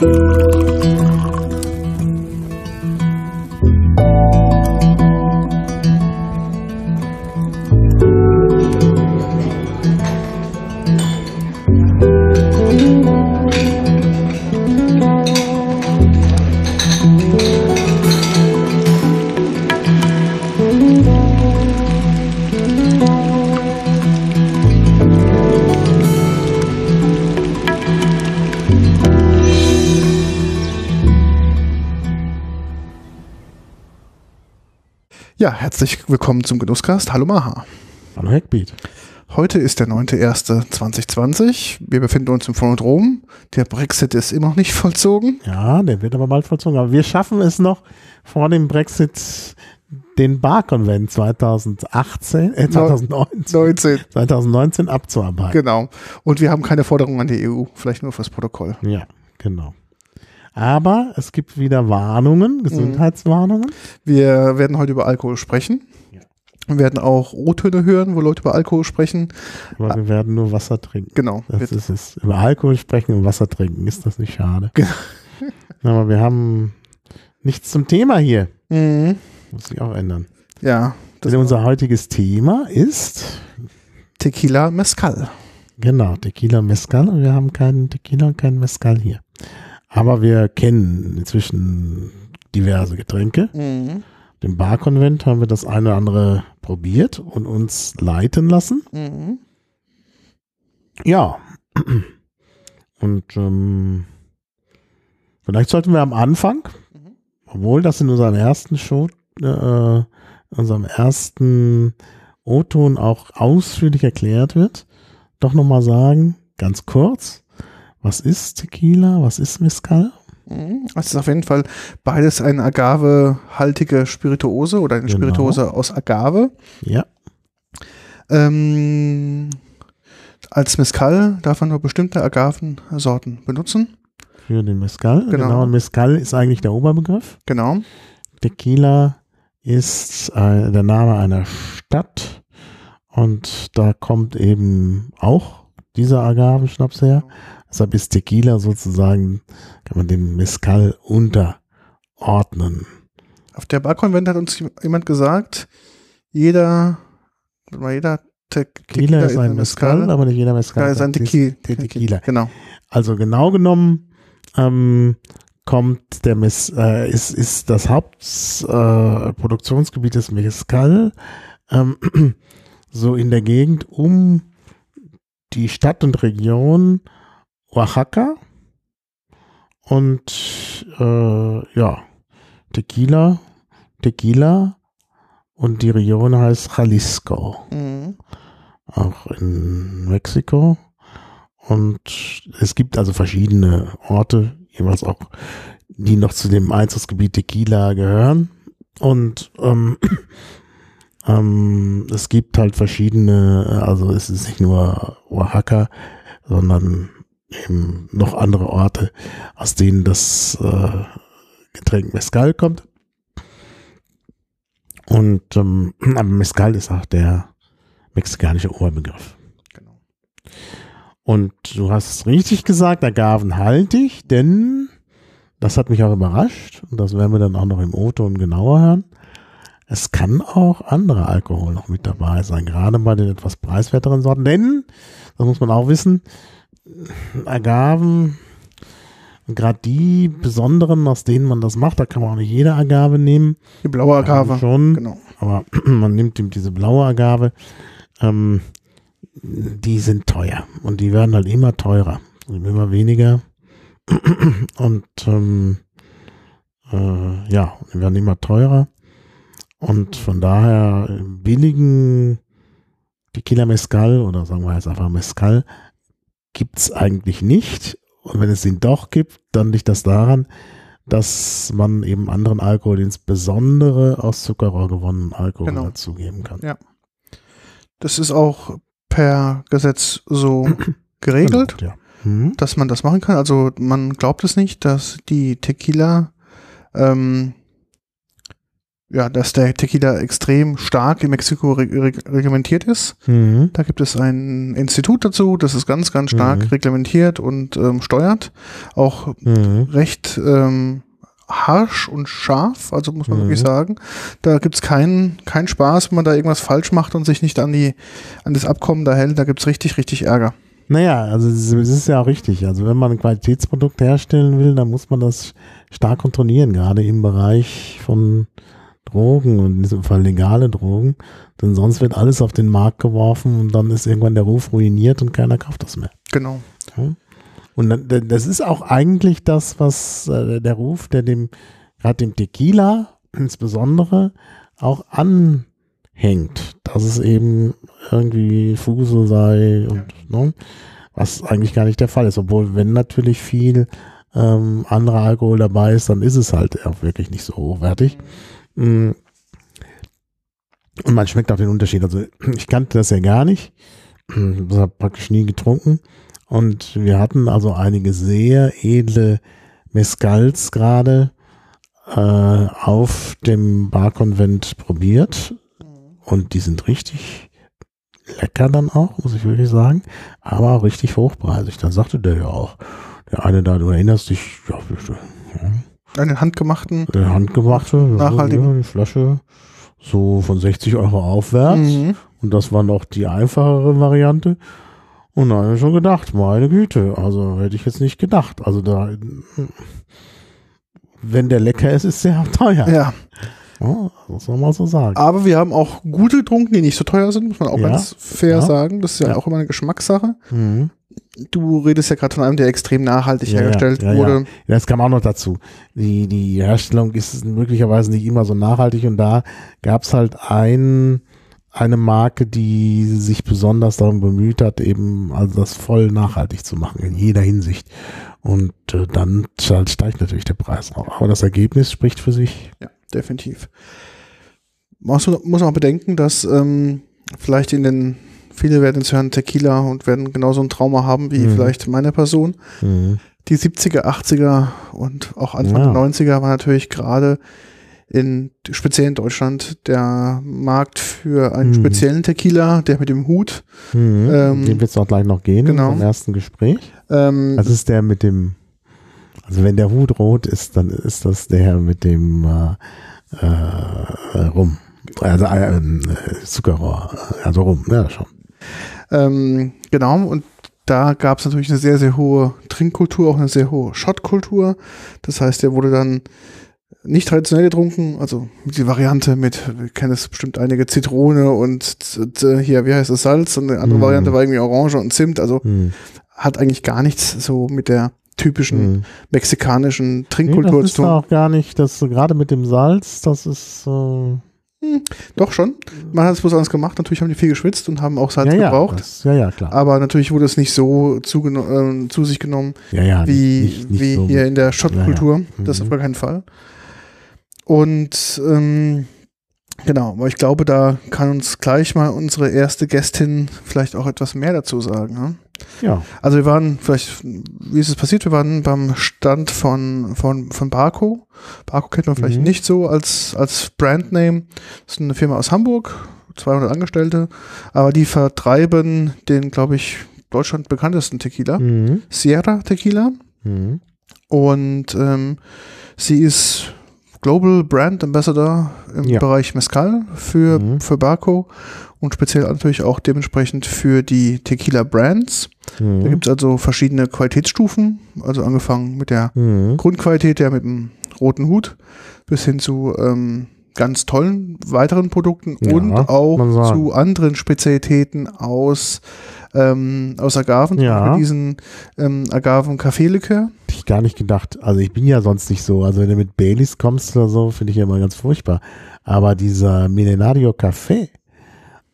Ja, herzlich willkommen zum Genusscast. Hallo Maha. Hallo Hackbeat. Heute ist der 9.1.2020. Wir befinden uns im Phonodrom. Der Brexit ist immer noch nicht vollzogen. Ja, der wird aber bald vollzogen. Aber wir schaffen es noch vor dem Brexit den Bar-Konvent 2018, äh 2019, 19. 2019 abzuarbeiten. Genau. Und wir haben keine Forderung an die EU, vielleicht nur fürs Protokoll. Ja, genau. Aber es gibt wieder Warnungen, Gesundheitswarnungen. Wir werden heute über Alkohol sprechen. Ja. Wir werden auch O-Töne hören, wo Leute über Alkohol sprechen. Aber wir werden nur Wasser trinken. Genau. Das ist es. Über Alkohol sprechen und Wasser trinken. Ist das nicht schade? Genau. Aber wir haben nichts zum Thema hier. Mhm. Muss sich auch ändern. Ja. Das Denn unser heutiges Thema ist Tequila Mezcal. Genau, Tequila Mezcal und wir haben keinen Tequila und keinen Mezcal hier. Aber wir kennen inzwischen diverse Getränke. Mhm. Im Barkonvent haben wir das eine oder andere probiert und uns leiten lassen. Mhm. Ja. Und ähm, vielleicht sollten wir am Anfang, Mhm. obwohl das in unserem ersten Show, äh, unserem ersten O-Ton auch ausführlich erklärt wird, doch nochmal sagen, ganz kurz, was ist Tequila, was ist Mezcal? Mhm. Es ist auf jeden Fall beides eine agavehaltige Spirituose oder eine Genau. Spirituose aus Agave. Ja, Ähm, als Mezcal darf man nur bestimmte Agavensorten benutzen. für den Mezcal. Genau. Genau, und Mezcal ist eigentlich der Oberbegriff. Genau. Tequila ist äh, der Name einer Stadt und da kommt eben auch dieser Agavenschnaps her. Deshalb ist Tequila sozusagen, kann man dem Mezcal unterordnen. Auf der Barkonvent hat uns jemand gesagt, jeder, jeder Te Tequila ist ein Mezcal, aber nicht jeder Mezcal ist ein Tequila. Tequila. Genau. Also genau genommen ähm, kommt der Mez, äh, ist, ist das Hauptproduktionsgebiet äh, des Mezcal ähm, so in der Gegend um die Stadt und Region Oaxaca und äh, ja Tequila, Tequila und die Region heißt Jalisco Mhm. auch in Mexiko. Und es gibt also verschiedene Orte, jeweils auch, die noch zu dem Einzugsgebiet Tequila gehören. Und ähm, ähm, es gibt halt verschiedene, also es ist nicht nur Oaxaca, sondern eben noch andere Orte, aus denen das äh, Getränk Mezcal kommt. Und ähm, aber Mezcal ist auch der mexikanische Oberbegriff. genau. Und du hast es richtig gesagt, agavenhaltig, denn das hat mich auch überrascht und das werden wir dann auch noch im O-Ton genauer hören. Es kann auch andere Alkohol noch mit dabei sein, gerade bei den etwas preiswerteren Sorten, denn, das muss man auch wissen, Agaven, gerade die besonderen, aus denen man das macht, da kann man auch nicht jede Agave nehmen. Die blaue Agave. Also schon, Genau. aber man nimmt eben diese blaue Agave, ähm, die sind teuer und die werden halt immer teurer, immer weniger und ähm, äh, ja, die werden immer teurer und von daher billigen Tequila Mezcal oder sagen wir jetzt einfach Mezcal gibt's eigentlich nicht und wenn es ihn doch gibt, dann liegt das daran, dass man eben anderen Alkohol, insbesondere aus Zuckerrohr gewonnenen Alkohol Genau. dazugeben kann. Das ist auch per Gesetz so geregelt, Genau, ja. Mhm. dass man das machen kann. Also man glaubt es nicht, dass die Tequila ähm, ja, dass der Tequila extrem stark in Mexiko reg reg reglementiert ist. Mhm. Da gibt es ein Institut dazu, das ist ganz, ganz stark Mhm. reglementiert und ähm, steuert. Auch Mhm. recht ähm, harsch und scharf, also muss man Mhm. wirklich sagen. Da gibt's keinen keinen Spaß, wenn man da irgendwas falsch macht und sich nicht an die an das Abkommen da hält. Da gibt's richtig, richtig Ärger. Naja, also es es ist ja auch richtig. Also wenn man ein Qualitätsprodukt herstellen will, dann muss man das stark kontrollieren, gerade im Bereich von Drogen und in diesem Fall legale Drogen. Denn sonst wird alles auf den Markt geworfen und dann ist irgendwann der Ruf ruiniert und keiner kauft das mehr. Genau. Und dann- d- das ist auch eigentlich das, was äh, der Ruf, der dem, gerade dem Tequila insbesondere auch anhängt, dass es eben irgendwie Fusel sei und ne, was eigentlich gar nicht der Fall ist. Obwohl, wenn natürlich viel ähm, anderer Alkohol dabei ist, dann ist es halt auch wirklich nicht so hochwertig. Mm. Und man schmeckt auch den Unterschied. Also ich kannte das ja gar nicht. Das habe praktisch nie getrunken. Und wir hatten also einige sehr edle Mescals gerade äh, auf dem Barkonvent probiert. Und die sind richtig lecker dann auch, muss ich wirklich sagen. Aber auch richtig hochpreisig. Da sagte der ja auch, der eine da, du erinnerst dich, ja, Einen handgemachten. der handgemachte, Nachhaltigen. ja, die Flasche so von 60 Euro aufwärts. Mhm. Und das war noch die einfachere Variante. Und da habe ich schon gedacht, meine Güte, also hätte ich jetzt nicht gedacht. Also da, wenn der lecker ist, ist der auch teuer. Ja. Ja, muss man mal so sagen. Aber wir haben auch gute getrunken, die nicht so teuer sind, muss man auch Ja. ganz fair Ja. sagen. Das ist ja, Ja. auch immer eine Geschmackssache. Mhm. Du redest ja gerade von einem, der extrem nachhaltig Ja, hergestellt ja, ja. wurde. Ja, das kam auch noch dazu. Die, die Herstellung ist möglicherweise nicht immer so nachhaltig und da gab es halt ein, eine Marke, die sich besonders darum bemüht hat, eben also das voll nachhaltig zu machen, in jeder Hinsicht. Und äh, dann steigt natürlich der Preis auch. Aber das Ergebnis spricht für sich. Ja, definitiv. Man muss, muss auch bedenken, dass ähm, vielleicht in den, viele werden jetzt hören Tequila und werden genauso ein Trauma haben wie Mhm. vielleicht meine Person. Mhm. Die 70er, 80er und auch Anfang Ja. der 90er war natürlich gerade in speziell in Deutschland der Markt für einen Mhm. speziellen Tequila, der mit dem Hut. Mhm. Ähm, Dem wird es auch gleich noch gehen genau. im ersten Gespräch. Ähm, Das ist der mit dem, also wenn der Hut rot ist, dann ist das der mit dem äh, äh, Rum. Also äh, äh, Zuckerrohr, also Rum, ja schon. Ähm, genau, und da gab es natürlich eine sehr, sehr hohe Trinkkultur, auch eine sehr hohe Shotkultur. Das heißt, der wurde dann nicht traditionell getrunken, also die Variante mit, wir kennen es bestimmt einige, Zitrone und hier, wie heißt das, Salz und eine andere Mhm. Variante war irgendwie Orange und Zimt, also Hm. hat eigentlich gar nichts so mit der typischen Hm. mexikanischen Nee, Trinkkultur das zu ist tun. auch gar nicht, das gerade mit dem Salz, das ist äh, Doch schon, man hat es bloß anders gemacht, natürlich haben die viel geschwitzt und haben auch Salz ja, ja, gebraucht. das, ja, ja, klar. Aber natürlich wurde es nicht so zugeno- äh, zu sich genommen, ja, ja, wie, nicht, nicht, wie so hier in der Schottkultur. Ja. Das Mhm. auf gar keinen Fall. Und ähm, genau, aber ich glaube, da kann uns gleich mal unsere erste Gästin vielleicht auch etwas mehr dazu sagen. Ne? Ja, Also wir waren, vielleicht, wie ist es passiert? Wir waren beim Stand von, von, von Barco. Barco kennt man vielleicht Mhm. nicht so als, als Brandname. Das ist eine Firma aus Hamburg, 200 Angestellte, aber die vertreiben den, glaube ich, Deutschland bekanntesten Tequila, mhm. Sierra Tequila. Mhm. Und ähm, sie ist Global Brand Ambassador im Ja. Bereich Mezcal für, Mhm. für Barco und speziell natürlich auch dementsprechend für die Tequila Brands. Da Mhm. gibt es also verschiedene Qualitätsstufen, also angefangen mit der Mhm. Grundqualität, der mit dem roten Hut, bis hin zu ähm, ganz tollen weiteren Produkten Ja, und auch zu anderen Spezialitäten aus, ähm, aus Agaven, Ja. diesen ähm, Agaven-Kaffeelikör. Gar nicht gedacht. Also ich bin ja sonst nicht so. Also wenn du mit Baileys kommst oder so, finde ich ja immer ganz furchtbar. Aber dieser Millenario Café,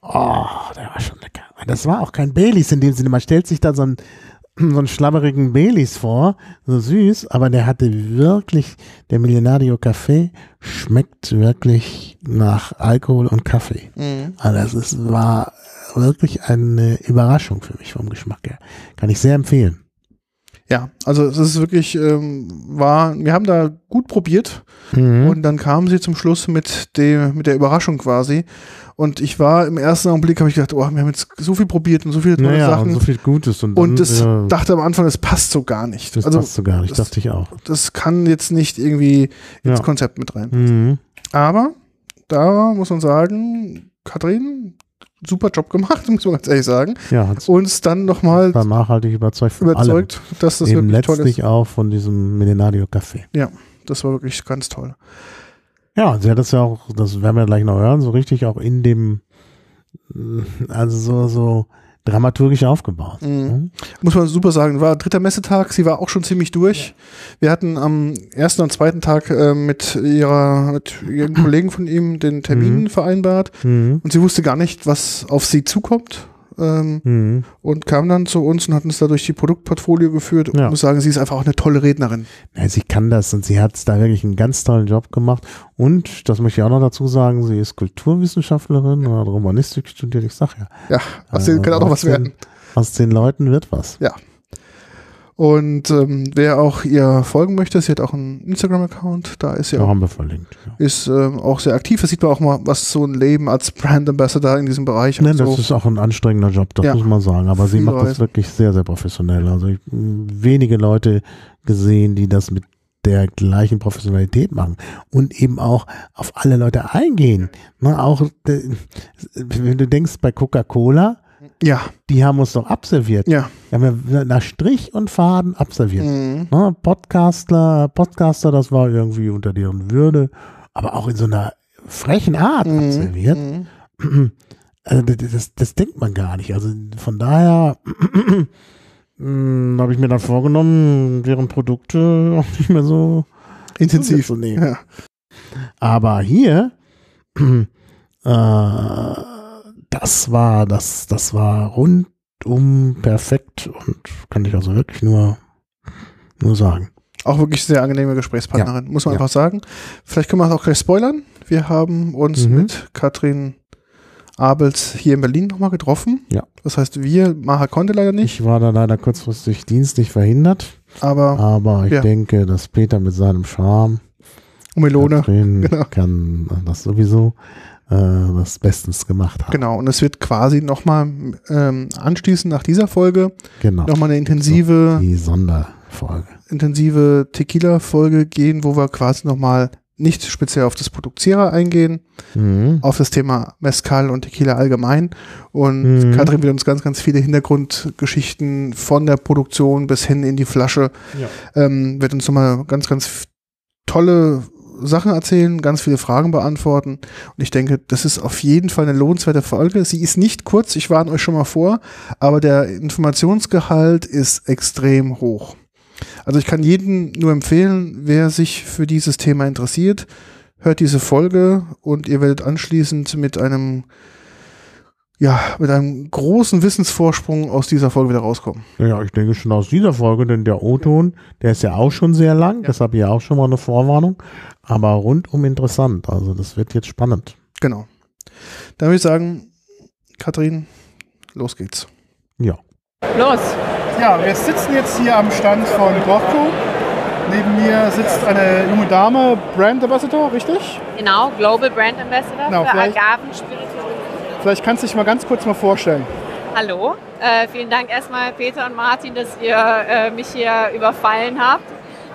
oh, der war schon lecker. Das war auch kein Baileys in dem Sinne. Man stellt sich da so einen, so einen schlammerigen Baileys vor, so süß, aber der hatte wirklich, der Millenario Café schmeckt wirklich nach Alkohol und Kaffee. Also das ist, war wirklich eine Überraschung für mich vom Geschmack her. Kann ich sehr empfehlen. Ja, also es ist wirklich, ähm, war, wir haben da gut probiert Mhm. und dann kamen sie zum Schluss mit dem, mit der Überraschung quasi. Und ich war im ersten Augenblick, habe ich gedacht, oh, wir haben jetzt so viel probiert und so viele tolle naja, Sachen. und so viel Gutes. Und, und das ja, dachte am Anfang, das passt so gar nicht. das also passt so gar nicht, das- dachte ich auch. das kann jetzt nicht irgendwie ins Ja. Konzept mit rein. Mhm. Aber da muss man sagen, Katrin, super Job gemacht, muss man ganz ehrlich sagen. Ja, Uns dann nochmal war nachhaltig überzeugt von überzeugt, dass das allem. Eben wirklich toll ist. letztlich auch von diesem Millenario Café. Das war wirklich ganz toll. Ja, sie hat das ja auch, das werden wir gleich noch hören, so richtig auch in dem, äh, also so, so dramaturgisch aufgebaut. Mhm. ne? Muss man super sagen. War dritter Messetag, sie war auch schon ziemlich durch. Wir hatten am ersten und zweiten Tag äh, mit ihrer, mit ihren Kollegen von ihm den Termin Mhm. vereinbart Mhm. und sie wusste gar nicht, was auf sie zukommt. Ähm, Mhm. und kam dann zu uns und hat uns da durch die Produktportfolio geführt. Und Ja. ich muss sagen, sie ist einfach auch eine tolle Rednerin. Ja, sie kann das und sie hat da wirklich einen ganz tollen Job gemacht. Und, das möchte ich auch noch dazu sagen, sie ist Kulturwissenschaftlerin oder hat Romanistik studiert. Ich sag ja. Ja, aus denen äh, kann auch noch was den- werden. Aus den Leuten wird was. Und ähm, wer auch ihr folgen möchte, sie hat auch einen Instagram-Account, da ist sie Ja. auch, haben wir verlinkt. Ja. ist, ähm, auch sehr aktiv. Da sieht man auch mal, was so ein Leben als Brand Ambassador in diesem Bereich Nein, das so. ist auch ein anstrengender Job, das Ja. muss man sagen. Aber sie macht das wirklich sehr, sehr professionell. Also ich wenige Leute gesehen, die das mit der gleichen Professionalität machen und eben auch auf alle Leute eingehen. Ne, auch wenn du denkst bei Coca-Cola, Ja, die haben uns doch abserviert. ja. Die haben ja nach Strich und Faden abserviert. Mhm. Ne, Podcastler, Podcaster, das war irgendwie unter deren Würde, aber auch in so einer frechen Art Mhm. abserviert. Mhm. Also das, das, das denkt man gar nicht. Also von daher habe ich mir dann vorgenommen, deren Produkte auch nicht mehr so Intensiv. zu nehmen. Ja. Aber hier, äh, das war, das, das war rundum perfekt und kann ich also wirklich nur, nur sagen. Auch wirklich sehr angenehme Gesprächspartnerin, muss man Ja. einfach sagen. Vielleicht können wir auch gleich spoilern. Wir haben uns Mhm. mit Katrin Abels hier in Berlin nochmal getroffen. Ja. Das heißt, wir, Maha konnte leider nicht, Ich war da leider kurzfristig dienstlich verhindert, aber aber ich Ja. denke, dass Peter mit seinem Charme Melone. Katrin genau. kann das sowieso äh, das bestens gemacht haben. Genau, und es wird quasi nochmal ähm, anschließend nach dieser Folge Genau. nochmal eine intensive, Die Sonderfolge. intensive Tequila-Folge gehen, wo wir quasi nochmal nicht speziell auf das Produkt Sierra eingehen, Mhm. auf das Thema Mezcal und Tequila allgemein. Und Mhm. Katrin wird uns ganz, ganz viele Hintergrundgeschichten von der Produktion bis hin in die Flasche, Ja. ähm, wird uns nochmal ganz, ganz tolle Sachen erzählen, ganz viele Fragen beantworten. Und ich denke, das ist auf jeden Fall eine lohnenswerte Folge. Sie ist nicht kurz, ich warne euch schon mal vor, aber der Informationsgehalt ist extrem hoch. Also ich kann jedem nur empfehlen, wer sich für dieses Thema interessiert, hört diese Folge und ihr werdet anschließend mit einem ja, mit einem großen Wissensvorsprung aus dieser Folge wieder rauskommen. Ja, ich denke schon aus dieser Folge, denn der O-Ton, der ist ja auch schon sehr lang, deshalb ja auch schon mal eine Vorwarnung, aber rundum interessant. Also das wird jetzt spannend. Genau. Dann würde ich sagen, Kathrin, los geht's. Ja. Los! Ja, wir sitzen jetzt hier am Stand von Borco. Neben mir sitzt eine junge Dame, Brand Ambassador, richtig? Genau, Global Brand Ambassador Genau, für Agavenspirituosen. Vielleicht kannst du dich mal ganz kurz mal vorstellen. Hallo, äh, vielen Dank erstmal Peter und Martin, dass ihr äh, mich hier überfallen habt.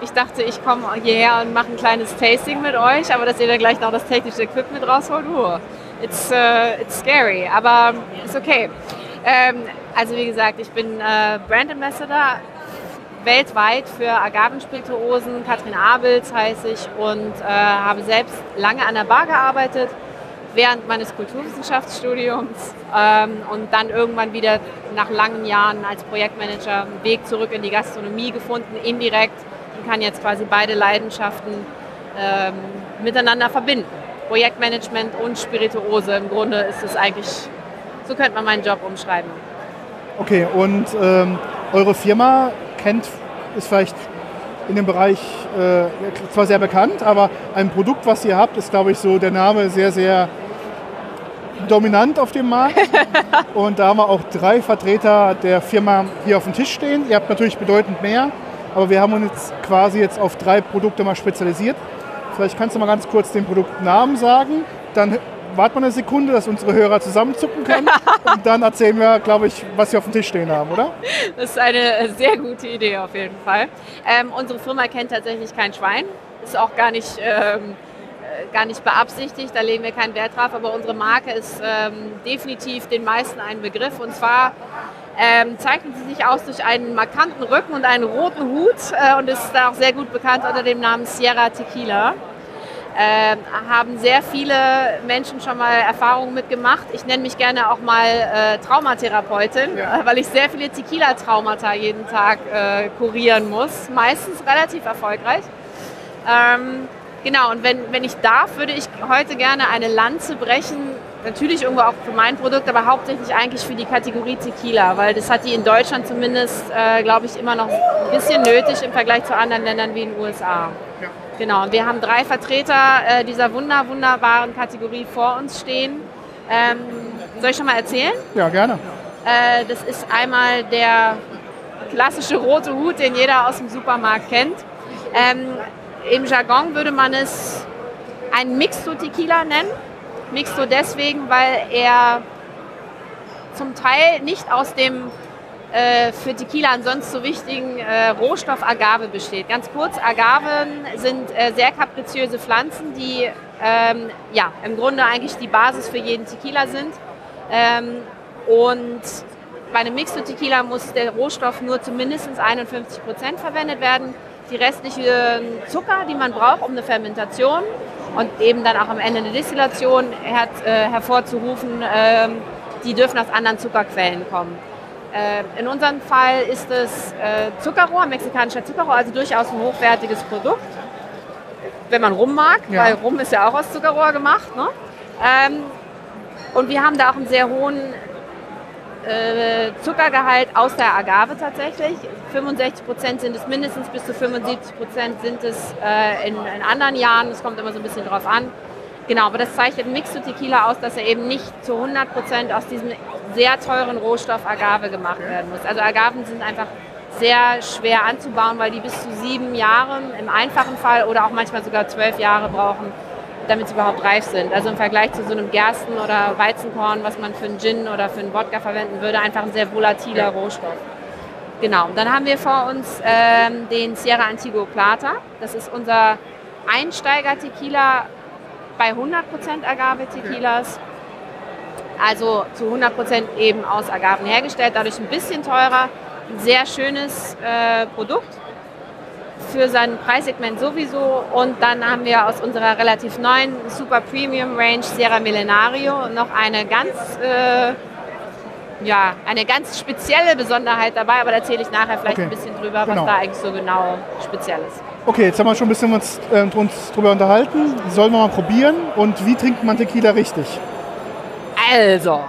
Ich dachte, ich komme hierher und mache ein kleines Tasting mit euch, aber dass ihr da gleich noch das technische Equipment rausholt, uh, it's, äh, it's scary, aber ist okay. Ähm, also wie gesagt, ich bin äh, Brand Ambassador weltweit für Agavenspirituosen. Katrin Abels heiße ich und äh, habe selbst lange an der Bar gearbeitet während meines Kulturwissenschaftsstudiums ähm, und dann irgendwann wieder nach langen Jahren als Projektmanager einen Weg zurück in die Gastronomie gefunden, indirekt und kann jetzt quasi beide Leidenschaften ähm, miteinander verbinden. Projektmanagement und Spirituose. Im Grunde ist es eigentlich, so könnte man meinen Job umschreiben. Okay, und ähm, eure Firma kennt, ist vielleicht in dem Bereich äh, zwar sehr bekannt, aber ein Produkt, was ihr habt, ist, glaube ich, so der Name sehr, sehr dominant auf dem Markt. und da haben wir auch drei Vertreter der Firma hier auf dem Tisch stehen. Ihr habt natürlich bedeutend mehr, aber wir haben uns jetzt quasi jetzt auf drei Produkte mal spezialisiert. Vielleicht kannst du mal ganz kurz den Produktnamen sagen. Dann warten wir eine Sekunde, dass unsere Hörer zusammenzucken können. und dann erzählen wir, glaube ich, was wir auf dem Tisch stehen haben, oder? Das ist eine sehr gute Idee auf jeden Fall. Ähm, unsere Firma kennt tatsächlich kein Schwein. Ist auch gar nicht, ähm, äh, gar nicht beabsichtigt, da legen wir keinen Wert drauf. Aber unsere Marke ist ähm, definitiv den meisten ein Begriff. Und zwar ähm, zeichnet sie sich aus durch einen markanten Rücken und einen roten Hut äh, und ist da auch sehr gut bekannt unter dem Namen Sierra Tequila. Äh, haben sehr viele Menschen schon mal Erfahrungen mitgemacht. Ich nenne mich gerne auch mal äh, Traumatherapeutin, ja. weil ich sehr viele Tequila-Traumata jeden Tag äh, kurieren muss. Meistens relativ erfolgreich. Ähm, genau, und wenn, wenn ich darf, würde ich heute gerne eine Lanze brechen. Natürlich irgendwo auch für mein Produkt, aber hauptsächlich eigentlich für die Kategorie Tequila, weil das hat die in Deutschland zumindest, äh, glaube ich, immer noch ein bisschen nötig im Vergleich zu anderen Ländern wie in den USA. Ja. Genau, und wir haben drei Vertreter äh, dieser wunder, wunderbaren Kategorie vor uns stehen. Ähm, soll ich schon mal erzählen? Ja, gerne. Äh, das ist einmal der klassische rote Hut, den jeder aus dem Supermarkt kennt. Ähm, Im Jargon würde man es ein Mixto Tequila nennen. Mixto deswegen, weil er zum Teil nicht aus dem äh, für Tequila ansonsten so wichtigen äh, Rohstoff Agave besteht. Ganz kurz, Agaven sind äh, sehr kapriziöse Pflanzen, die ähm, ja, im Grunde eigentlich die Basis für jeden Tequila sind. Ähm, und bei einem Mixed Tequila muss der Rohstoff nur zu mindestens 51 Prozent verwendet werden. Die restlichen Zucker, die man braucht, um eine Fermentation und eben dann auch am Ende eine Destillation her äh, hervorzurufen, ähm, die dürfen aus anderen Zuckerquellen kommen. Äh, in unserem Fall ist es äh, Zuckerrohr, mexikanischer Zuckerrohr, also durchaus ein hochwertiges Produkt, wenn man Rum mag, ja. weil Rum ist ja auch aus Zuckerrohr gemacht. Ne? Ähm, und wir haben da auch einen sehr hohen äh, Zuckergehalt aus der Agave tatsächlich. 65 Prozent sind es mindestens, bis zu 75 Prozent sind es äh, in, in, anderen Jahren. Es kommt immer so ein bisschen drauf an. Genau, aber das zeichnet Mix zu Tequila aus, dass er eben nicht zu 100 Prozent aus diesem sehr teuren Rohstoff Agave gemacht werden muss. Also Agaven sind einfach sehr schwer anzubauen, weil die bis zu sieben Jahre im einfachen Fall oder auch manchmal sogar zwölf Jahre brauchen, damit sie überhaupt reif sind. Also im Vergleich zu so einem Gersten- oder Weizenkorn, was man für einen Gin oder für einen Wodka verwenden würde, einfach ein sehr volatiler Rohstoff. Genau, dann haben wir vor uns ähm, den Sierra Antigo Plata. Das ist unser Einsteiger-Tequila bei 100% Agave-Tequilas also zu 100 Prozent eben aus Agaven hergestellt, dadurch ein bisschen teurer, ein sehr schönes äh, Produkt für sein Preissegment sowieso. Und dann haben wir aus unserer relativ neuen Super Premium Range Sierra Millenario noch eine ganz, äh, ja, eine ganz spezielle Besonderheit dabei, aber da erzähle ich nachher vielleicht okay. ein bisschen drüber, genau. was da eigentlich so genau speziell ist. Okay, jetzt haben wir schon ein bisschen uns, äh, uns drüber unterhalten. Sollen wir mal probieren? Und wie trinkt man Tequila richtig? Also,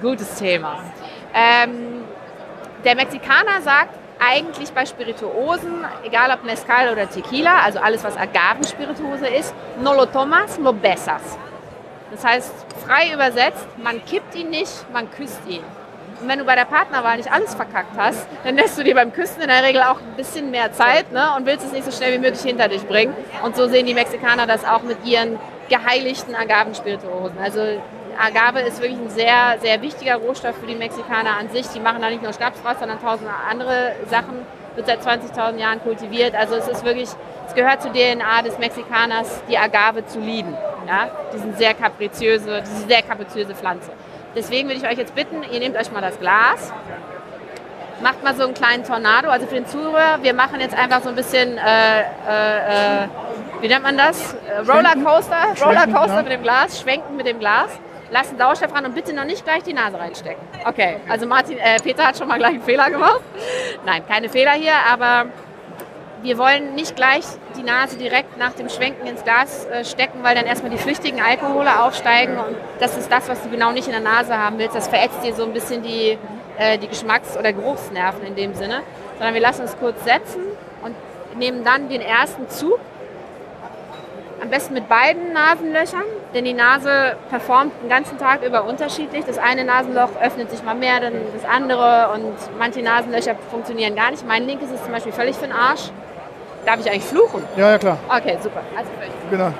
gutes Thema. Ähm, der Mexikaner sagt eigentlich bei Spirituosen, egal ob Mezcal oder Tequila, also alles, was Agavenspirituose ist, no lo tomas, lo besas. Das heißt, frei übersetzt, man kippt ihn nicht, man küsst ihn. Und wenn du bei der Partnerwahl nicht alles verkackt hast, dann lässt du dir beim Küssen in der Regel auch ein bisschen mehr Zeit ne, und willst es nicht so schnell wie möglich hinter dich bringen. Und so sehen die Mexikaner das auch mit ihren geheiligten Agavenspirituosen. Also Agave ist wirklich ein sehr, sehr wichtiger Rohstoff für die Mexikaner an sich. Die machen da nicht nur Schnaps draus, sondern tausend andere Sachen. Wird seit 20.000 Jahren kultiviert. Also es ist wirklich, es gehört zur DNA des Mexikaners, die Agave zu lieben. Ja? Diesen sehr kapriziöse, diese sehr kapriziöse Pflanze. Deswegen würde ich euch jetzt bitten, ihr nehmt euch mal das Glas, macht mal so einen kleinen Tornado. Also für den Zuhörer, wir machen jetzt einfach so ein bisschen, äh, äh, äh wie nennt man das? Rollercoaster, Rollercoaster ja. mit dem Glas, schwenken mit dem Glas lassen Sauerstoff ran und bitte noch nicht gleich die Nase reinstecken. Okay, also Martin, äh, Peter hat schon mal gleich einen Fehler gemacht. Nein, keine Fehler hier, aber wir wollen nicht gleich die Nase direkt nach dem Schwenken ins Glas äh, stecken, weil dann erstmal die flüchtigen Alkohole aufsteigen und das ist das, was du genau nicht in der Nase haben willst. Das verätzt dir so ein bisschen die, äh, die Geschmacks- oder Geruchsnerven in dem Sinne, sondern wir lassen es kurz setzen und nehmen dann den ersten Zug Am besten mit beiden Nasenlöchern, denn die Nase performt den ganzen Tag über unterschiedlich. Das eine Nasenloch öffnet sich mal mehr, dann das andere und manche Nasenlöcher funktionieren gar nicht. Mein linkes ist zum Beispiel völlig für den Arsch. Darf ich eigentlich fluchen? Ja, ja, klar. Okay, super. Also völlig. Genau.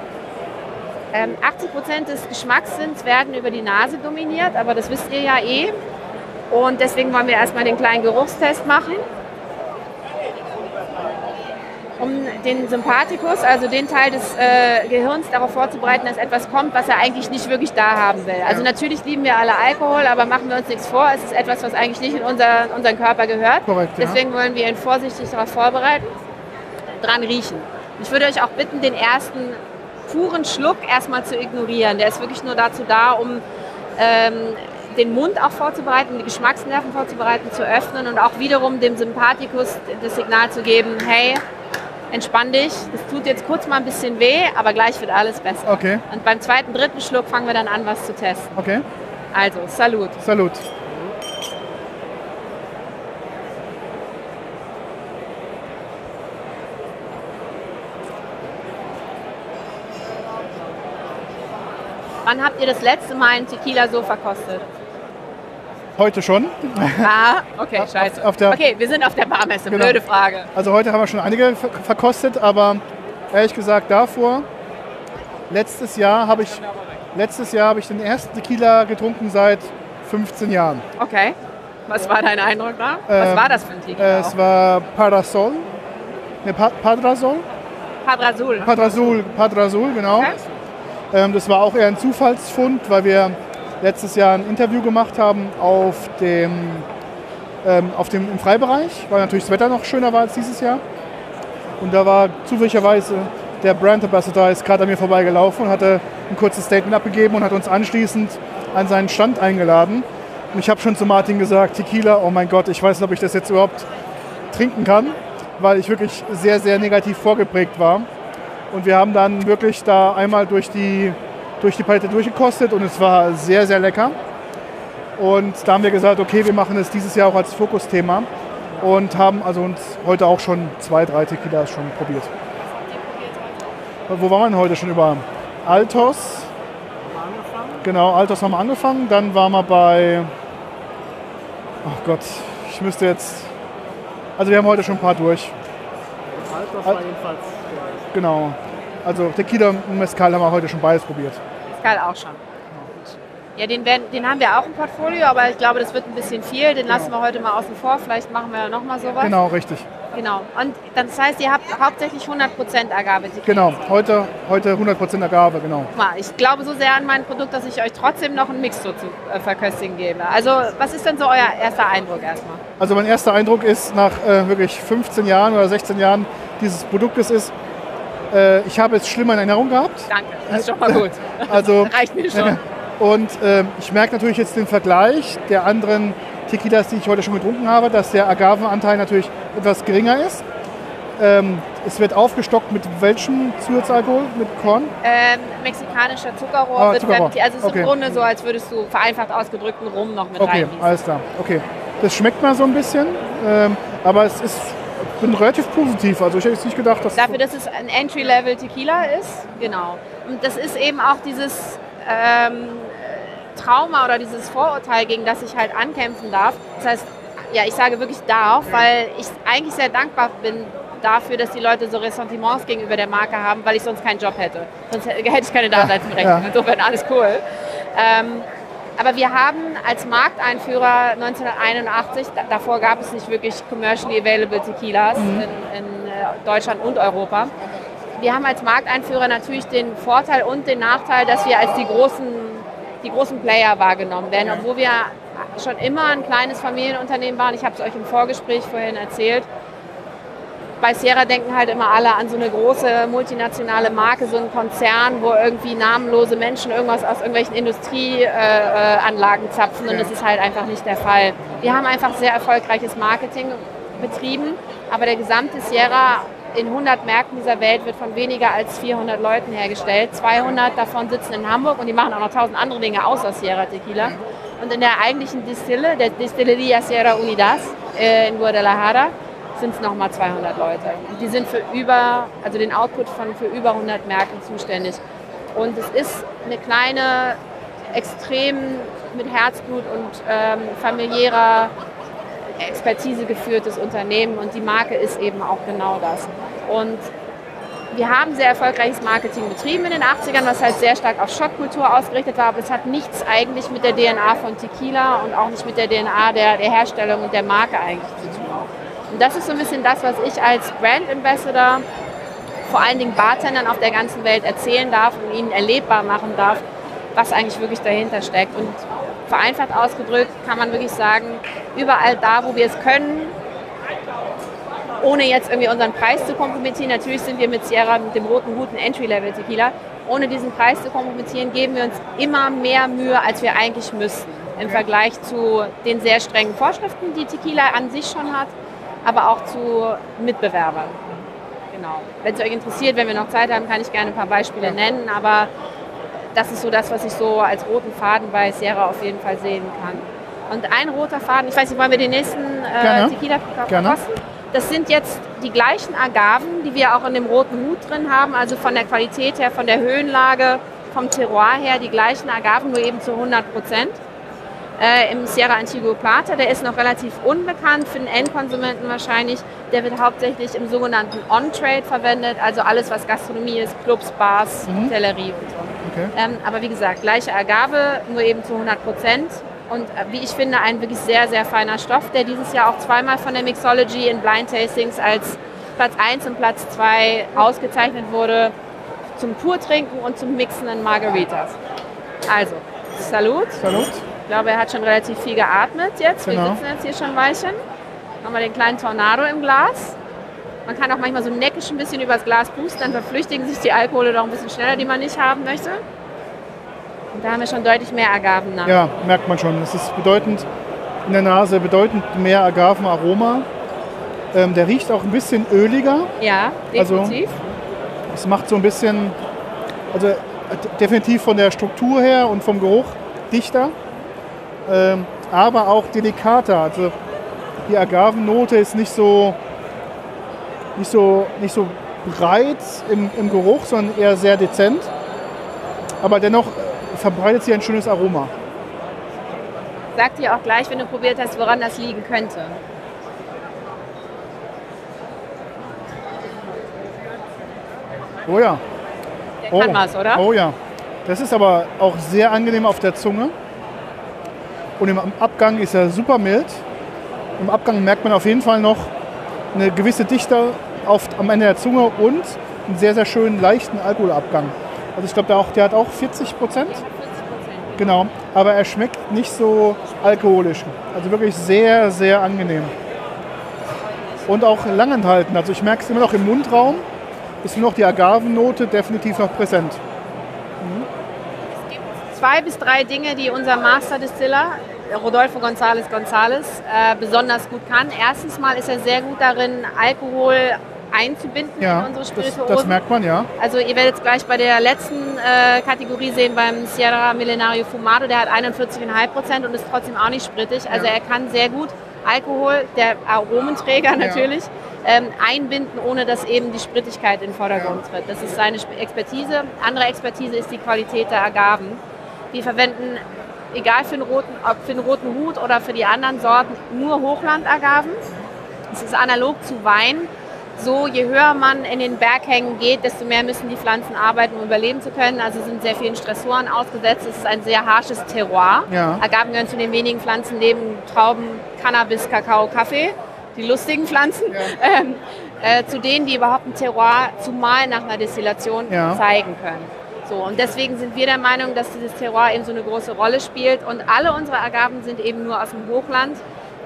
Ähm, 80 Prozent des Geschmackssinns werden über die Nase dominiert, aber das wisst ihr ja eh. Und deswegen wollen wir erstmal den kleinen Geruchstest machen. Um den Sympathikus, also den Teil des äh, Gehirns, darauf vorzubereiten, dass etwas kommt, was er eigentlich nicht wirklich da haben will. Also Ja. natürlich lieben wir alle Alkohol, aber machen wir uns nichts vor, es ist etwas, was eigentlich nicht in unser, unseren Körper gehört. Korrekt, ja. Deswegen wollen wir ihn vorsichtig darauf vorbereiten, dran riechen. Ich würde euch auch bitten, den ersten puren Schluck erstmal zu ignorieren. Der ist wirklich nur dazu da, um ähm, den Mund auch vorzubereiten, die Geschmacksnerven vorzubereiten, zu öffnen und auch wiederum dem Sympathikus das Signal zu geben, hey, entspann dich, das tut jetzt kurz mal ein bisschen weh, aber gleich wird alles besser. Okay, Und beim zweiten, dritten Schluck fangen wir dann an, was zu testen. okay. Also, Salut. Salut. Wann habt ihr das letzte Mal einen Tequila so verkostet? Heute schon. Ah, okay, scheiße. auf der- okay, wir sind auf der Barmesse. Genau. Blöde Frage. Also heute haben wir schon einige ver- verkostet, aber ehrlich gesagt davor, letztes Jahr habe ich, letztes Jahr habe ich den ersten Tequila getrunken seit 15 Jahren. Okay. Was war dein Eindruck da? Was Ähm, war das für ein Tequila? Äh, es war Parasol. Ne, pa Padrasol? Padrazul. Padrasul, Padrasul, genau. Okay. Ähm, das war auch eher ein Zufallsfund, weil wir letztes Jahr ein Interview gemacht haben auf dem, ähm, auf dem im Freibereich, weil natürlich das Wetter noch schöner war als dieses Jahr. Und da war zufälligerweise der Brand Ambassador ist gerade an mir vorbeigelaufen und hatte ein kurzes Statement abgegeben und hat uns anschließend an seinen Stand eingeladen. Und ich habe schon zu Martin gesagt, Tequila, oh mein Gott, ich weiß nicht, ob ich das jetzt überhaupt trinken kann, weil ich wirklich sehr, sehr negativ vorgeprägt war. Und wir haben dann wirklich da einmal durch die, durch die Palette durchgekostet und es war sehr, sehr lecker. Und da haben wir gesagt, okay, wir machen es dieses Jahr auch als Fokusthema und haben also uns heute auch schon zwei, drei Tequilas schon probiert. Wo waren wir denn heute schon über? Altos. Genau, Altos haben wir angefangen. Dann waren wir bei. Ach Gott, ich müsste jetzt. Also wir haben heute schon ein paar durch. Das war jedenfalls. Genau. Also Tequila und Mezcal haben wir heute schon beides probiert. Pascal auch schon. Ja, den, werden, den haben wir auch im Portfolio, aber ich glaube, das wird ein bisschen viel. Den lassen wir heute mal außen vor. Vielleicht machen wir nochmal sowas. Genau, richtig. Genau. Und das heißt, ihr habt hauptsächlich 100% Agave Tequila. Genau. Heute, heute 100% Agave, genau. Ich glaube so sehr an mein Produkt, dass ich euch trotzdem noch einen Mix so zu äh, verköstigen gebe. Also, was ist denn so euer erster Eindruck erstmal? Also mein erster Eindruck ist, nach äh, wirklich 15 Jahren oder 16 Jahren dieses Produktes ist, äh, ich habe es schlimmer in Erinnerung gehabt. Danke, das ist schon mal gut. Also, Reicht mir schon. Und ähm, ich merke natürlich jetzt den Vergleich der anderen Tequilas, die ich heute schon getrunken habe, dass der Agavenanteil natürlich etwas geringer ist. Ähm, es wird aufgestockt mit welchem Zusatzalkohol? Mit Korn? Ähm, mexikanischer Zuckerrohr Ah, wird Zuckerrohr. fertig. Also es ist Okay. im Grunde so, als würdest du vereinfacht ausgedrückten Rum noch mit Okay, reingießen. alles klar. Okay. Das schmeckt mal so ein bisschen, ähm, aber es ist, bin relativ positiv. Also ich hätte jetzt nicht gedacht, dass Dafür, dass es ein Entry-Level Tequila ist, genau. Und das ist eben auch dieses ähm, Trauma oder dieses Vorurteil, gegen das ich halt ankämpfen darf. Das heißt, ja, ich sage wirklich darf, weil ich eigentlich sehr dankbar bin dafür, dass die Leute so Ressentiments gegenüber der Marke haben, weil ich sonst keinen Job hätte. Sonst hätte ich keine Daseinsberechtigung. Ja. Insofern alles cool. Ähm, aber wir haben als Markteinführer 1981, da, davor gab es nicht wirklich commercially available Tequilas in, in äh, Deutschland und Europa. Wir haben als Markteinführer natürlich den Vorteil und den Nachteil, dass wir als die großen, die großen Player wahrgenommen werden, obwohl wir schon immer ein kleines Familienunternehmen waren. Ich habe es euch im Vorgespräch vorhin erzählt. Bei Sierra denken halt immer alle an so eine große multinationale Marke, so einen Konzern, wo irgendwie namenlose Menschen irgendwas aus irgendwelchen Industrieanlagen zapfen und das ist halt einfach nicht der Fall. Wir haben einfach sehr erfolgreiches Marketing betrieben, aber der gesamte Sierra in 100 Märkten dieser Welt wird von weniger als 400 Leuten hergestellt. 200 davon sitzen in Hamburg und die machen auch noch 1000 andere Dinge außer Sierra Tequila. Und in der eigentlichen Distille, der Distilleria Sierra Unidas äh, in Guadalajara, sind es nochmal 200 Leute. Die sind für über, also den Output von für über 100 Märkten zuständig. Und es ist eine kleine, extrem mit Herzblut und ähm, familiärer Expertise geführtes Unternehmen und die Marke ist eben auch genau das. Und wir haben sehr erfolgreiches Marketing betrieben in den 80ern, was halt sehr stark auf Schottkultur ausgerichtet war, aber es hat nichts eigentlich mit der DNA von Tequila und auch nicht mit der DNA der, der Herstellung und der Marke eigentlich zu tun. Und das ist so ein bisschen das, was ich als Brand Ambassador vor allen Dingen Bartendern auf der ganzen Welt erzählen darf und ihnen erlebbar machen darf, was eigentlich wirklich dahinter steckt. Und vereinfacht ausgedrückt kann man wirklich sagen, überall da, wo wir es können, ohne jetzt irgendwie unseren Preis zu kompromittieren, natürlich sind wir mit Sierra, mit dem roten Hut ein Entry-Level Tequila, ohne diesen Preis zu kompromittieren, geben wir uns immer mehr Mühe, als wir eigentlich müssten im Vergleich zu den sehr strengen Vorschriften, die Tequila an sich schon hat, aber auch zu Mitbewerbern. Genau. Wenn es euch interessiert, wenn wir noch Zeit haben, kann ich gerne ein paar Beispiele nennen, aber das ist so das, was ich so als roten Faden bei Sierra auf jeden Fall sehen kann. Und ein roter Faden, ich weiß nicht, wollen wir den nächsten äh, Tequila kosten? Das sind jetzt die gleichen Agaven, die wir auch in dem roten Hut drin haben, also von der Qualität her, von der Höhenlage, vom Terroir her, die gleichen Agaven, nur eben zu 100 Prozent. Äh, Im Sierra Antigua Plata, der ist noch relativ unbekannt für den Endkonsumenten wahrscheinlich. Der wird hauptsächlich im sogenannten On-Trade verwendet, also alles, was Gastronomie ist, Clubs, Bars, mhm. Hotellerie und so. Okay. Ähm, aber wie gesagt, gleiche Agave, nur eben zu 100 Prozent. Und äh, wie ich finde, ein wirklich sehr, sehr feiner Stoff, der dieses Jahr auch zweimal von der Mixology in Blind Tastings als Platz 1 und Platz 2 ausgezeichnet wurde zum Purtrinken und zum Mixen in Margaritas. Also, Salut. Salut. Ich glaube, er hat schon relativ viel geatmet jetzt. Genau. Wir sitzen jetzt hier schon Weichen. Haben wir den kleinen Tornado im Glas. Man kann auch manchmal so neckisch ein bisschen übers Glas pusten, dann verflüchtigen sich die Alkohole doch ein bisschen schneller, die man nicht haben möchte. Und da haben wir schon deutlich mehr Agaven nach. Ja, merkt man schon. Es ist bedeutend in der Nase, bedeutend mehr Agavenaroma. Ähm, der riecht auch ein bisschen öliger. Ja, also, definitiv. Also, es macht so ein bisschen, also definitiv von der Struktur her und vom Geruch dichter, aber auch delikater. Also die Agavennote ist nicht so nicht so, nicht so breit im, im Geruch, sondern eher sehr dezent. Aber dennoch verbreitet sie ein schönes Aroma. Sag dir auch gleich, wenn du probiert hast, woran das liegen könnte. Oh ja. Der oh. kann was, oder? Oh ja. Das ist aber auch sehr angenehm auf der Zunge. Und im Abgang ist er super mild. Im Abgang merkt man auf jeden Fall noch eine gewisse Dichte auf, am Ende der Zunge und einen sehr, sehr schönen leichten Alkoholabgang. Also ich glaube, der, der hat auch 40 Prozent. Genau, aber er schmeckt nicht so alkoholisch. Also wirklich sehr, sehr angenehm. Und auch lang enthalten. Also ich merke es immer noch im Mundraum. Ist nur noch die Agavennote definitiv noch präsent. Zwei bis drei Dinge, die unser Master Distiller Rodolfo González González äh, besonders gut kann. Erstens mal ist er sehr gut darin, Alkohol einzubinden ja, in unsere Spirituosen. Das, das, merkt man, ja. Also ihr werdet es gleich bei der letzten äh, Kategorie sehen, beim Sierra Millenario Fumado, der hat 41,5 Prozent und ist trotzdem auch nicht sprittig. Also ja. er kann sehr gut Alkohol, der Aromenträger natürlich, ja. ähm, einbinden, ohne dass eben die Sprittigkeit in den Vordergrund tritt. Das ist seine Expertise. Andere Expertise ist die Qualität der Agaven. Wir verwenden egal für den, roten, ob für den roten Hut oder für die anderen Sorten, nur Hochlandagaven. Es ist analog zu Wein. So, je höher man in den Berghängen geht, desto mehr müssen die Pflanzen arbeiten, um überleben zu können. Also sind sehr vielen Stressoren ausgesetzt. Es ist ein sehr harsches Terroir. Ja. Agaven gehören zu den wenigen Pflanzen neben Trauben, Cannabis, Kakao, Kaffee, die lustigen Pflanzen, ja. ähm, äh, zu denen, die überhaupt ein Terroir zumal nach einer Destillation ja. zeigen können. So, und deswegen sind wir der Meinung, dass dieses Terroir eben so eine große Rolle spielt. Und alle unsere Agaven sind eben nur aus dem Hochland.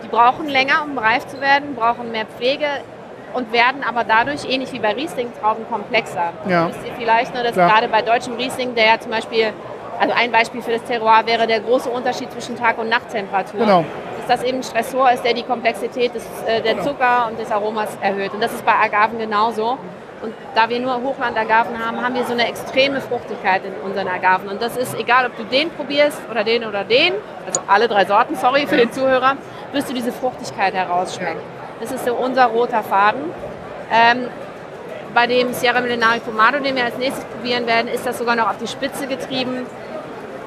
Die brauchen länger, um reif zu werden, brauchen mehr Pflege und werden aber dadurch, ähnlich wie bei Riesling-Trauben, komplexer. Ja. Wisst ihr vielleicht nur, dass Klar. gerade bei deutschem Riesling, der ja zum Beispiel, also ein Beispiel für das Terroir wäre der große Unterschied zwischen Tag- und Nachttemperatur. Genau. Dass das eben ein Stressor ist, der die Komplexität des, äh, der genau. Zucker und des Aromas erhöht. Und das ist bei Agaven genauso. Und da wir nur Hochland-Agaven haben, haben wir so eine extreme Fruchtigkeit in unseren Agaven. Und das ist egal, ob du den probierst oder den oder den, also alle drei Sorten, sorry für den Zuhörer, wirst du diese Fruchtigkeit herausschmecken. Das ist so unser roter Faden. Ähm, bei dem Sierra Millenari Fumado, den wir als nächstes probieren werden, ist das sogar noch auf die Spitze getrieben.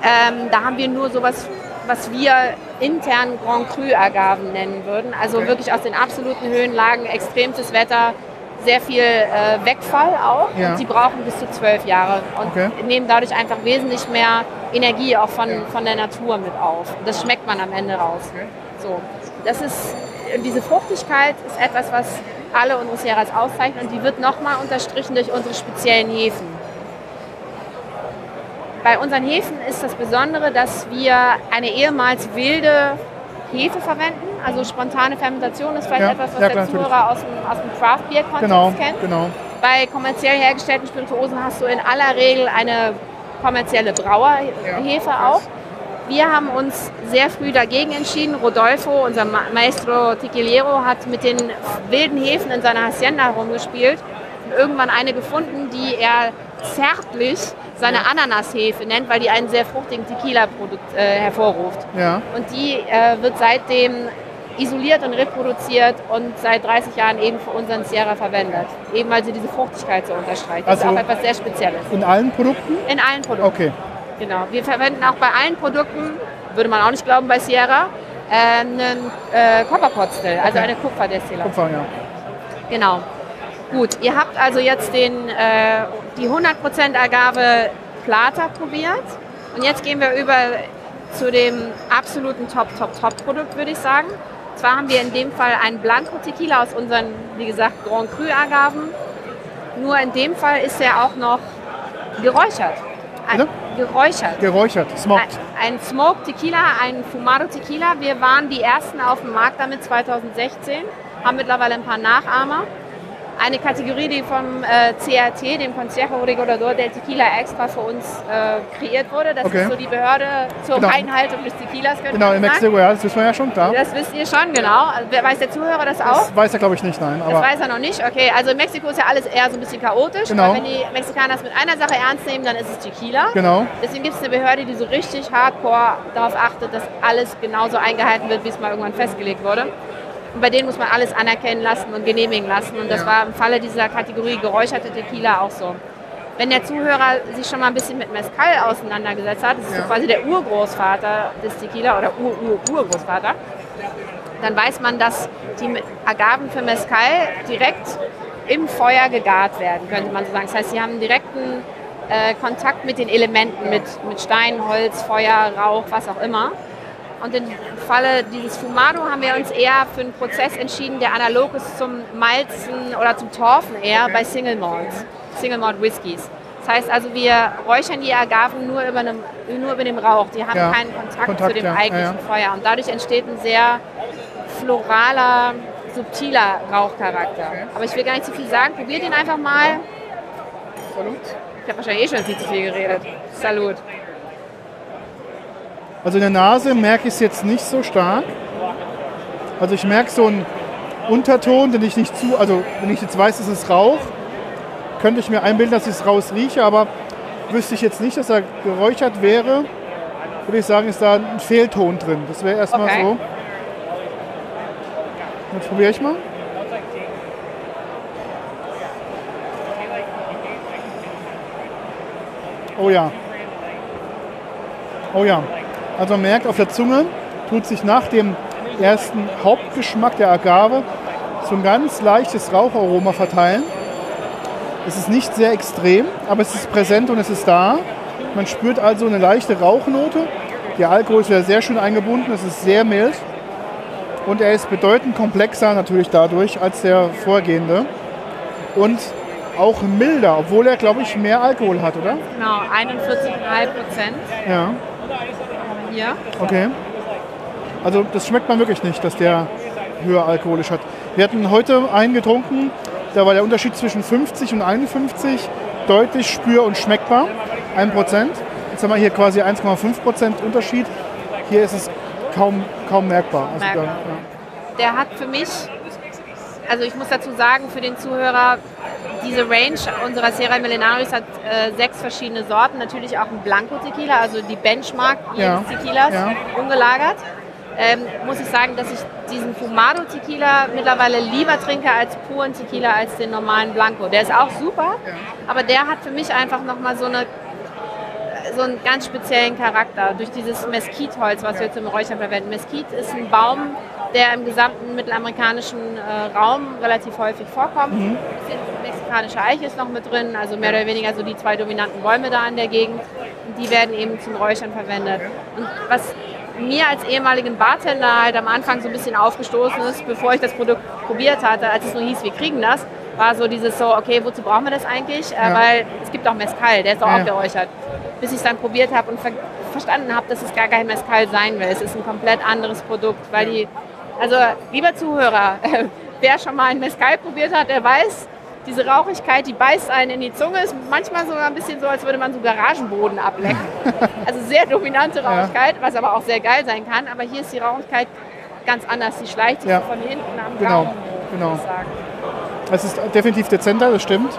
Ähm, da haben wir nur sowas, was wir intern Grand Cru Agaven nennen würden. Also Okay. wirklich aus den absoluten Höhenlagen, extremstes Wetter, sehr viel äh, Wegfall auch. Ja. Und die brauchen bis zu zwölf Jahre und Okay. nehmen dadurch einfach wesentlich mehr Energie auch von, von der Natur mit auf. Und das schmeckt man am Ende raus. So, das ist, diese Fruchtigkeit ist etwas, was alle unsere Sierras auszeichnet und die wird nochmal unterstrichen durch unsere speziellen Hefen. Bei unseren Hefen ist das Besondere, dass wir eine ehemals wilde Hefe verwenden. Also spontane Fermentation ist vielleicht Ja, etwas, was ja, der klar, natürlich. Zuhörer aus dem, aus dem Craft Beer Kontext Genau, kennt. genau. Bei kommerziell hergestellten Spirituosen hast du in aller Regel eine kommerzielle Brauerhefe auch. Wir haben uns sehr früh dagegen entschieden. Rodolfo, unser Ma- Maestro Tequiliero, hat mit den wilden Hefen in seiner Hacienda herumgespielt und irgendwann eine gefunden, die er zärtlich seine Ananashefe nennt, weil die einen sehr fruchtigen Tequila-Produkt äh, hervorruft. Ja. Und die äh, wird seitdem isoliert und reproduziert und seit 30 Jahren eben für unseren Sierra verwendet. Eben weil sie diese Fruchtigkeit so unterstreicht. Das Also- ist auch etwas sehr Spezielles. In allen Produkten? In allen Produkten. Okay. Genau. Wir verwenden auch bei allen Produkten, würde man auch nicht glauben bei Sierra, äh, einen äh, Copperpot-Still, also Okay. eine Kupferdestillation. Kupfer, ja. Genau. Gut, ihr habt also jetzt den, äh, die 100% Agave Plata probiert. Und jetzt gehen wir über zu dem absoluten Top, Top, Top-Produkt, würde ich sagen. Zwar haben wir in dem Fall einen Blanco Tequila aus unseren, wie gesagt, Grand Cru Agaven. Nur in dem Fall ist er auch noch geräuchert. Ein, Bitte? geräuchert. Geräuchert, smoked. Ein, ein Smoked Tequila, ein Fumado Tequila. Wir waren die ersten auf dem Markt damit 2016, haben mittlerweile ein paar Nachahmer. Eine Kategorie, die vom äh, CRT, dem Consejo Regulador del Tequila, extra für uns äh, kreiert wurde. Das Okay. ist so die Behörde zur Genau. Einhaltung des Tequilas. Genau, in. Mexiko, ja, das wissen wir ja schon, klar. Das wisst ihr schon, genau. Weiß der Zuhörer das auch? Das weiß er, glaube ich, nicht, nein. Das weiß er noch nicht. Okay, also in Mexiko ist ja alles eher so ein bisschen chaotisch. Genau. Wenn die Mexikaner es mit einer Sache ernst nehmen, dann ist es Tequila. genau. Deswegen gibt es eine Behörde, die so richtig hardcore darauf achtet, dass alles genauso eingehalten wird, wie es mal irgendwann festgelegt wurde. Und bei denen muss man alles anerkennen lassen und genehmigen lassen. Und das Ja. war im Falle dieser Kategorie geräucherte Tequila auch so. Wenn der Zuhörer sich schon mal ein bisschen mit Mezcal auseinandergesetzt hat, das ist Ja. so quasi der Urgroßvater des Tequila oder Ur-Ur-Urgroßvater, dann weiß man, dass die Agaven für Mezcal direkt im Feuer gegart werden, könnte man so sagen. Das heißt, sie haben direkten äh, Kontakt mit den Elementen, mit, mit Stein, Holz, Feuer, Rauch, was auch immer. Und im Falle dieses Fumado haben wir uns eher für einen Prozess entschieden, der analog ist zum Malzen oder zum Torfen eher bei Single Malts, Single Malt Whiskys. Das heißt also, wir räuchern die Agaven nur über, einem, nur über dem Rauch. Die haben Ja, keinen Kontakt, Kontakt, zu dem ja, eigentlichen ja. Feuer. Und dadurch entsteht ein sehr floraler, subtiler Rauchcharakter. Aber ich will gar nicht zu viel sagen. Probiert ihn einfach mal. Salut. Ich habe wahrscheinlich eh schon viel zu viel geredet. Salut. Also in der Nase merke ich es jetzt nicht so stark. Also ich merke so einen Unterton, den ich nicht zu, also wenn ich jetzt weiß, es ist Rauch, könnte ich mir einbilden, dass ich es raus rieche, aber wüsste ich jetzt nicht, dass er geräuchert wäre, würde ich sagen, ist da ein Fehlton drin. Das wäre erstmal Okay. so. Jetzt probiere ich mal. Oh ja. Oh ja. Also man merkt auf der Zunge, tut sich nach dem ersten Hauptgeschmack der Agave so ein ganz leichtes Raucharoma verteilen. Es ist nicht sehr extrem, aber es ist präsent und es ist da. Man spürt also eine leichte Rauchnote. Der Alkohol ist wieder sehr schön eingebunden, es ist sehr mild. Und er ist bedeutend komplexer natürlich dadurch als der vorgehende. Und auch milder, obwohl er, glaube ich, mehr Alkohol hat, oder? Genau, 41,5 Prozent Ja. Hier. Okay. Also das schmeckt man wirklich nicht, dass der höher alkoholisch hat. Wir hatten heute einen getrunken, da war der Unterschied zwischen 50 und 51 deutlich spür- und schmeckbar. 1 Prozent. Jetzt haben wir hier quasi 1,5 Prozent Unterschied. Hier ist es kaum, kaum merkbar. Also Merkbar. da, Der hat für mich, also ich muss dazu sagen, für den Zuhörer, diese Range unserer Sierra Millenaris hat äh, sechs verschiedene Sorten. Natürlich auch ein Blanco Tequila, also die Benchmark Ja. jedes Tequilas, Ja. ungelagert. ähm, muss ich sagen, dass ich diesen Fumado Tequila mittlerweile lieber trinke als puren Tequila als den normalen Blanco. Der ist auch super, aber der hat für mich einfach nochmal so eine so einen ganz speziellen Charakter durch dieses Mesquite-Holz, was wir zum Räuchern verwenden. Mesquite ist ein Baum, der im gesamten mittelamerikanischen äh, Raum relativ häufig vorkommt. Mhm. Mexikanische Eiche ist noch mit drin, also mehr oder weniger so die zwei dominanten Bäume da in der Gegend. Und die werden eben zum Räuchern verwendet. Und was mir als ehemaligen Bartender halt am Anfang so ein bisschen aufgestoßen ist, bevor ich das Produkt probiert hatte, als es nur hieß, wir kriegen das, war so dieses so, okay, wozu brauchen wir das eigentlich? Äh, ja. Weil es gibt auch Mezcal, der ist auch ja. geräuchert. Bis ich es dann probiert habe und ver verstanden habe, dass es gar kein Mezcal sein will. Es ist ein komplett anderes Produkt, weil die, also lieber Zuhörer, wer schon mal ein Mezcal probiert hat, der weiß, diese Rauchigkeit, die beißt einen in die Zunge, ist manchmal sogar ein bisschen so, als würde man so Garagenboden ablecken. Also sehr dominante Rauchigkeit, was aber auch sehr geil sein kann. Aber hier ist die Rauchigkeit ganz anders. Die schleicht sich ja. von hinten am genau. Gaumen, genau. Es ist definitiv dezenter, das stimmt.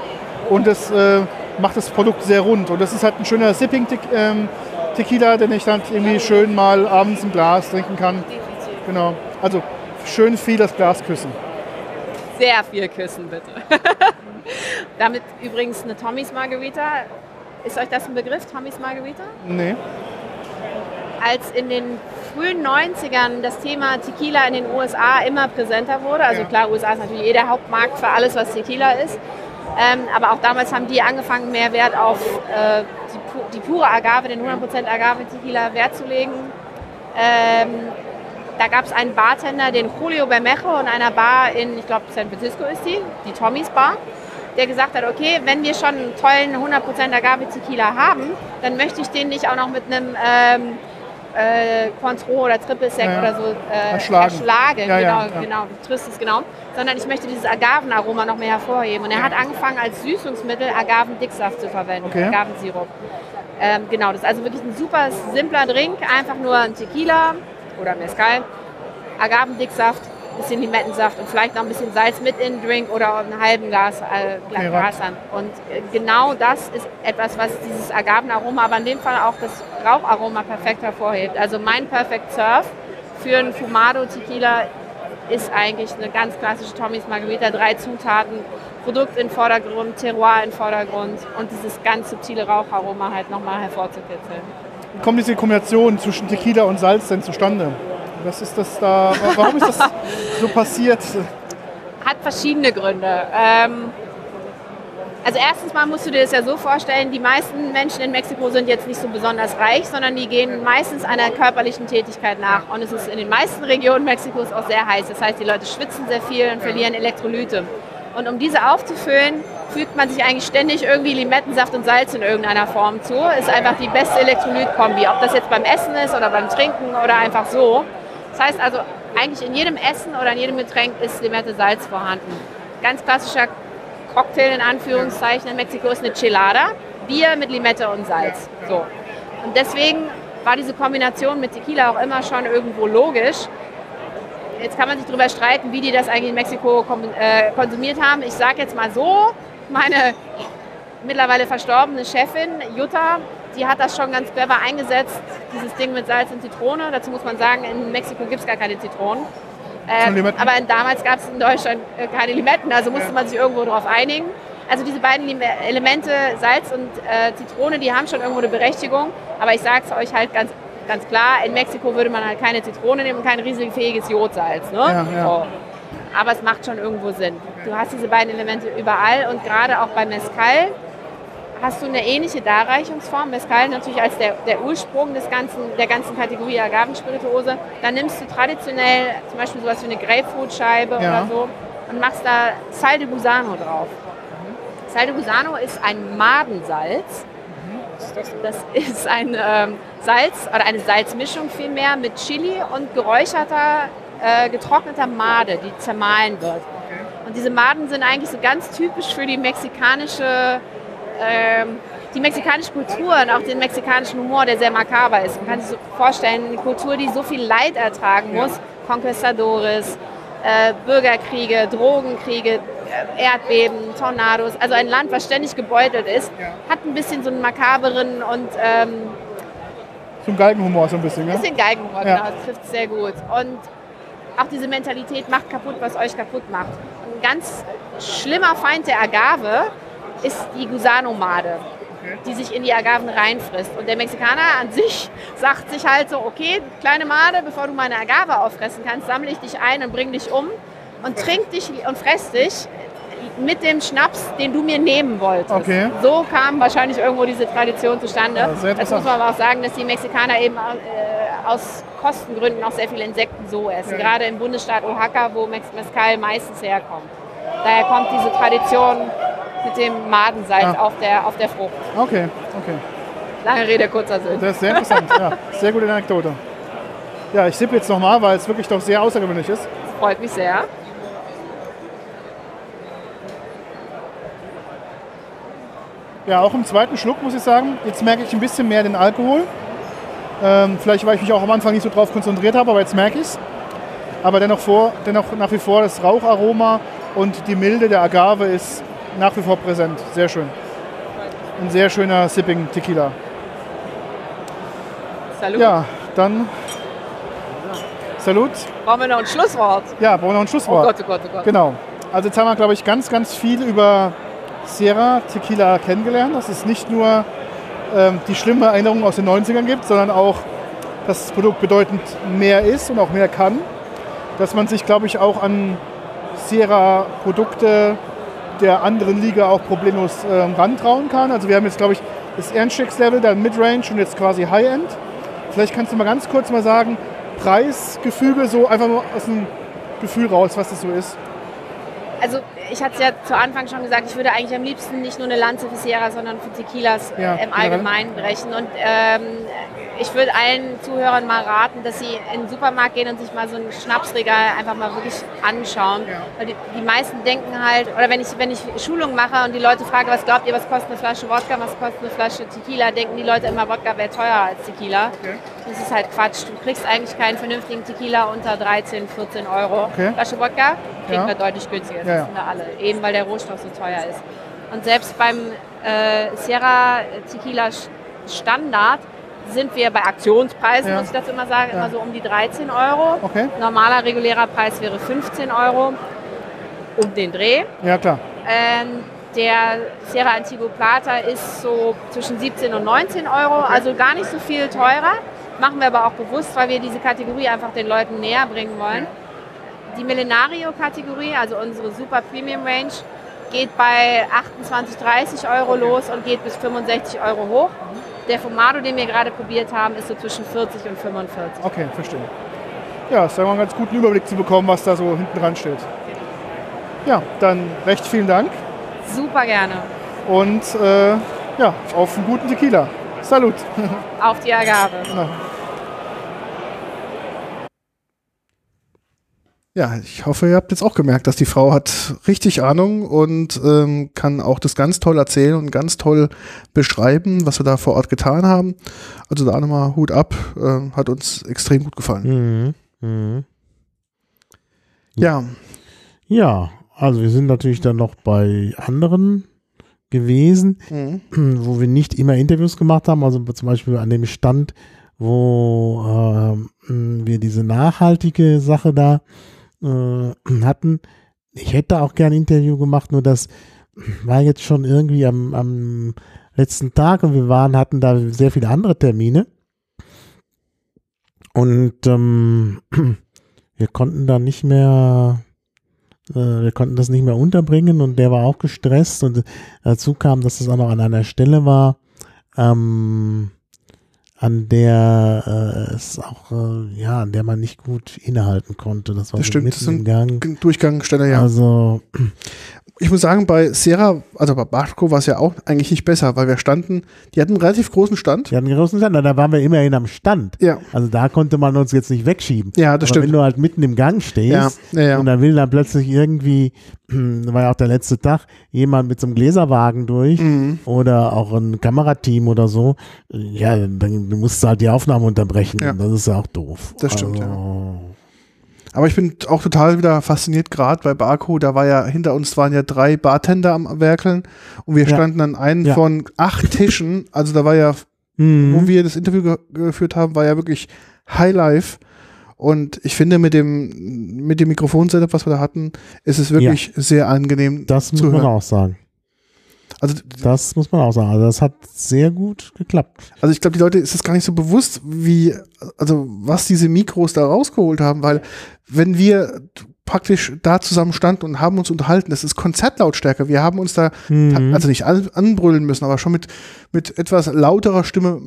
Und es äh, macht das Produkt sehr rund. Und das ist halt ein schöner Sipping-Tequila, ähm, den ich dann irgendwie schön mal abends im Glas trinken kann. Genau. Also schön viel das Glas küssen. Sehr viel küssen, bitte. Damit übrigens eine Tommy's Margarita. Ist euch das ein Begriff, Tommy's Margarita? Nee. Als in den frühen 90ern das Thema Tequila in den USA immer präsenter wurde, also ja. klar, USA ist natürlich eh der Hauptmarkt für alles, was Tequila ist, aber auch damals haben die angefangen, mehr Wert auf äh, die, die, pure Agave, den 100% Agave-Tequila Wert zu legen. Ähm, da gab es einen Bartender, den Julio Bermejo, in einer Bar in, ich glaube, San Francisco ist die, die Tommy's Bar, der gesagt hat, okay, wenn wir schon einen tollen 100% Agave-Tequila haben, dann möchte ich den nicht auch noch mit einem ähm, äh, Cointreau oder Triple Sec ja, oder so äh, erschlagen. erschlagen. Ja, genau, ja, genau, du triffst es genau. Sondern ich möchte dieses Agavenaroma noch mehr hervorheben. Und er hat angefangen als Süßungsmittel Agavendicksaft zu verwenden, okay. Agavensirup. Ähm, genau, das ist also wirklich ein super simpler Drink, einfach nur ein Tequila oder Mezcal, Agavendicksaft, bisschen Limettensaft und vielleicht noch ein bisschen Salz mit in den Drink oder einen halben Glas, äh, Glas an. Und äh, genau das ist etwas, was dieses Agavenaroma, aber in dem Fall auch das Raucharoma perfekt hervorhebt. Also mein Perfect Surf für einen Fumado Tequila ist eigentlich eine ganz klassische Tommy's Margarita. Drei Zutaten, Produkt in Vordergrund, Terroir in Vordergrund und dieses ganz subtile Raucharoma halt nochmal hervorzukitzeln. Wie kommt diese Kombination zwischen Tequila und Salz denn zustande? Was ist das da? Warum ist das so passiert? Hat verschiedene Gründe. Ähm, also erstens mal musst du dir das ja so vorstellen, die meisten Menschen in Mexiko sind jetzt nicht so besonders reich, sondern die gehen meistens einer körperlichen Tätigkeit nach. Und es ist in den meisten Regionen Mexikos auch sehr heiß. Das heißt, die Leute schwitzen sehr viel und verlieren Elektrolyte. Und um diese aufzufüllen, fügt man sich eigentlich ständig irgendwie Limettensaft und Salz in irgendeiner Form zu. Ist einfach die beste Elektrolytkombi. Ob das jetzt beim Essen ist oder beim Trinken oder einfach so. Das heißt also, eigentlich in jedem Essen oder in jedem Getränk ist Limette Salz vorhanden. Ganz klassischer Cocktail in Anführungszeichen in Mexiko ist eine Chelada, Bier mit Limette und Salz. So. Und deswegen war diese Kombination mit Tequila auch immer schon irgendwo logisch. Jetzt kann man sich darüber streiten, wie die das eigentlich in Mexiko äh, konsumiert haben. Ich sage jetzt mal so, meine mittlerweile verstorbene Chefin Jutta, die hat das schon ganz clever eingesetzt, dieses Ding mit Salz und Zitrone. Dazu muss man sagen, in Mexiko gibt es gar keine Zitronen. Ähm, aber damals gab es in Deutschland äh, keine Limetten, also musste man sich irgendwo darauf einigen. Also diese beiden Elemente, Salz und äh, Zitrone, die haben schon irgendwo eine Berechtigung. Aber ich sage es euch halt ganz, ganz klar, in Mexiko würde man halt keine Zitrone nehmen und kein riesenfähiges Jodsalz. Ne? Ja, ja. So. Aber es macht schon irgendwo Sinn. Du hast diese beiden Elemente überall und gerade auch bei Mezcal hast du eine ähnliche Darreichungsform. Mezcal natürlich als der, der Ursprung des ganzen, der ganzen Kategorie Agavenspirituose. Dann nimmst du traditionell zum Beispiel sowas wie eine Grapefruitscheibe ja. oder so und machst da Sal de Gusano drauf. Mhm. Sal de Gusano ist ein Madensalz. Mhm. Das ist ein ähm, Salz oder eine Salzmischung vielmehr mit Chili und geräucherter, äh, getrockneter Made, die zermahlen wird. Und diese Maden sind eigentlich so ganz typisch für die mexikanische ähm, die mexikanische Kultur und auch den mexikanischen Humor, der sehr makaber ist. Man kann sich so vorstellen, eine Kultur, die so viel Leid ertragen muss, ja. Conquistadores, äh, Bürgerkriege, Drogenkriege, äh, Erdbeben, Tornados, also ein Land, was ständig gebeutelt ist, ja. hat ein bisschen so einen makaberen und ähm, So ein Galgenhumor so ein bisschen, Ein ne? bisschen Geigenhumor, Ja. genau, das trifft es sehr gut. Und auch diese Mentalität macht kaputt, was euch kaputt macht. Ein ganz schlimmer Feind der Agave ist die Gusanomade, die sich in die Agaven reinfrisst. Und der Mexikaner an sich sagt sich halt so, okay, kleine Made, bevor du meine Agave auffressen kannst, sammle ich dich ein und bring dich um und trink dich und fress dich mit dem Schnaps, den du mir nehmen wolltest. Okay. So kam wahrscheinlich irgendwo diese Tradition zustande. Ja, Jetzt muss man aber auch sagen, dass die Mexikaner eben äh, aus Kostengründen auch sehr viele Insekten so essen. Ja. Gerade im Bundesstaat Oaxaca, wo Mezcal meistens herkommt. Daher kommt diese Tradition mit dem Madensalz Ah. auf, der, auf der Frucht. Okay, okay. Lange Rede, kurzer Sinn. Das ist sehr interessant. ja, sehr gute Anekdote. Ja, ich sippe jetzt nochmal, weil es wirklich doch sehr außergewöhnlich ist. Freut mich sehr. Ja, auch im zweiten Schluck muss ich sagen, jetzt merke ich ein bisschen mehr den Alkohol. Ähm, vielleicht, weil ich mich auch am Anfang nicht so drauf konzentriert habe, aber jetzt merke ich es. Aber dennoch, vor, dennoch nach wie vor das Raucharoma und die Milde der Agave ist nach wie vor präsent. Sehr schön. Ein sehr schöner Sipping Tequila. Salut. Ja, dann Salut. Brauchen wir noch ein Schlusswort? Ja, brauchen wir noch ein Oh Schlusswort. Gott, oh Gott, oh Gott. Genau. Also jetzt haben wir, glaube ich, ganz, ganz viel über Sierra Tequila kennengelernt. Dass es nicht nur ähm, die schlimme Erinnerung aus den 90ern gibt, sondern auch, dass das Produkt bedeutend mehr ist und auch mehr kann. Dass man sich, glaube ich, auch an Sierra-Produkte der anderen Liga auch problemlos ähm, rantrauen kann. Also wir haben jetzt, glaube ich, das Ehrenschicks-Level, dann Midrange und jetzt quasi High-End. Vielleicht kannst du mal ganz kurz mal sagen, Preisgefüge, so einfach mal aus dem Gefühl raus, was das so ist. Also ich hatte es ja zu Anfang schon gesagt, ich würde eigentlich am liebsten nicht nur eine Lanze für Sierra, sondern für Tequilas Ja, äh, im Allgemeinen brechen. Und ähm, ich würde allen Zuhörern mal raten, dass sie in den Supermarkt gehen und sich mal so ein Schnapsregal einfach mal wirklich anschauen. Ja. Weil die, die meisten denken halt, oder wenn ich, wenn ich Schulungen mache und die Leute frage, was glaubt ihr, was kostet eine Flasche Wodka, was kostet eine Flasche Tequila, denken die Leute immer, Wodka wäre teurer als Tequila. Okay. Das ist halt Quatsch. Du kriegst eigentlich keinen vernünftigen Tequila unter 13, 14 Euro. Okay. Flasche Wodka kriegen Ja. wir deutlich günstiger. Das Ja, wissen wir alle. Eben weil der Rohstoff so teuer ist. Und selbst beim äh, Sierra Tequila Standard sind wir bei Aktionspreisen, Ja. muss ich dazu immer sagen, Ja. immer so um die 13 Euro. Okay. Normaler regulärer Preis wäre 15 Euro. Um den Dreh. Ja, klar. Ähm, der Sierra Antigo Plata ist so zwischen 17 und 19 Euro, also gar nicht so viel teurer. Machen wir aber auch bewusst, weil wir diese Kategorie einfach den Leuten näher bringen wollen. Die Millenario-Kategorie, also unsere Super Premium Range, geht bei 28, 30 Euro los und geht bis 65 Euro hoch. Der Fumado, den wir gerade probiert haben, ist so zwischen 40 und 45. Okay, verstehe. Ja, ist mal einen ganz guten Überblick zu bekommen, was da so hinten dran steht. Ja, dann recht vielen Dank Super gerne. und äh, ja, auf einen guten Tequila. Salut. Auf die Agave. Ja, ich hoffe, ihr habt jetzt auch gemerkt, dass die Frau hat richtig Ahnung und ähm, kann auch das ganz toll erzählen und ganz toll beschreiben, was wir da vor Ort getan haben. Also da nochmal Hut ab, ähm, hat uns extrem gut gefallen. Mhm. Mhm. Ja, Ja, also wir sind natürlich dann noch bei anderen gewesen, mhm. wo wir nicht immer Interviews gemacht haben, also zum Beispiel an dem Stand, wo ähm, wir diese nachhaltige Sache da äh, hatten. Ich hätte auch gern ein Interview gemacht, nur das war jetzt schon irgendwie am, am letzten Tag und wir waren, hatten da sehr viele andere Termine. Und ähm, wir konnten da nicht mehr, äh, wir konnten das nicht mehr unterbringen und der war auch gestresst und dazu kam, dass es auch noch an einer Stelle war, ähm, an der äh, es auch, äh, ja, an der man nicht gut innehalten konnte. Das war Das so stimmt, mitten das im sind Gang. Durchgangstelle, ja. Also, Ich muss sagen, bei Sierra, also bei Barco war es ja auch eigentlich nicht besser, weil wir standen, die hatten einen relativ großen Stand. wir hatten einen großen Stand, da waren wir immerhin am Stand. Ja, Also da konnte man uns jetzt nicht wegschieben. ja, das Aber wenn stimmt. du halt mitten im Gang stehst Ja, ja, ja. und dann will dann plötzlich irgendwie, war ja auch der letzte Tag, jemand mit so einem Gläserwagen durch Mhm. oder auch ein Kamerateam oder so, ja, dann musst du halt die Aufnahme unterbrechen. Ja. Und das ist ja auch doof. Das stimmt, also, Aber ich bin auch total wieder fasziniert, gerade bei Barco, da war ja, hinter uns waren ja drei Bartender am Werkeln und wir Ja. standen an einem Ja. von acht Tischen, also da war ja Mhm. wo wir das Interview ge geführt haben, war ja wirklich High Life. Und ich finde, mit dem, mit dem Mikrofonsetup, was wir da hatten, ist es wirklich sehr angenehm Das muss zu man hören. auch sagen. Also, Das muss man auch sagen. Also das hat sehr gut geklappt. also ich glaube, die Leute ist es gar nicht so bewusst, wie, also was diese Mikros da rausgeholt haben, weil wenn wir praktisch da zusammen standen und haben uns unterhalten, das ist Konzertlautstärke. Wir haben uns da Mhm. also nicht an, anbrüllen müssen, aber schon mit, mit etwas lauterer Stimme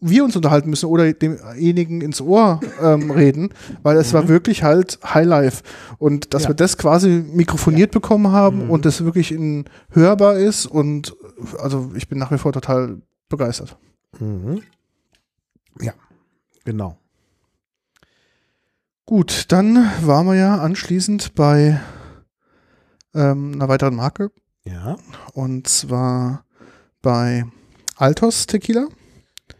wir uns unterhalten müssen oder demjenigen ins Ohr ähm, reden, weil es war wirklich halt Highlife. Und dass Ja. wir das quasi mikrofoniert bekommen haben und das wirklich in, hörbar ist und also ich bin nach wie vor total begeistert. Mhm. Ja, genau. Gut, dann waren wir ja anschließend bei ähm, einer weiteren Marke Ja. und zwar bei Altos Tequila.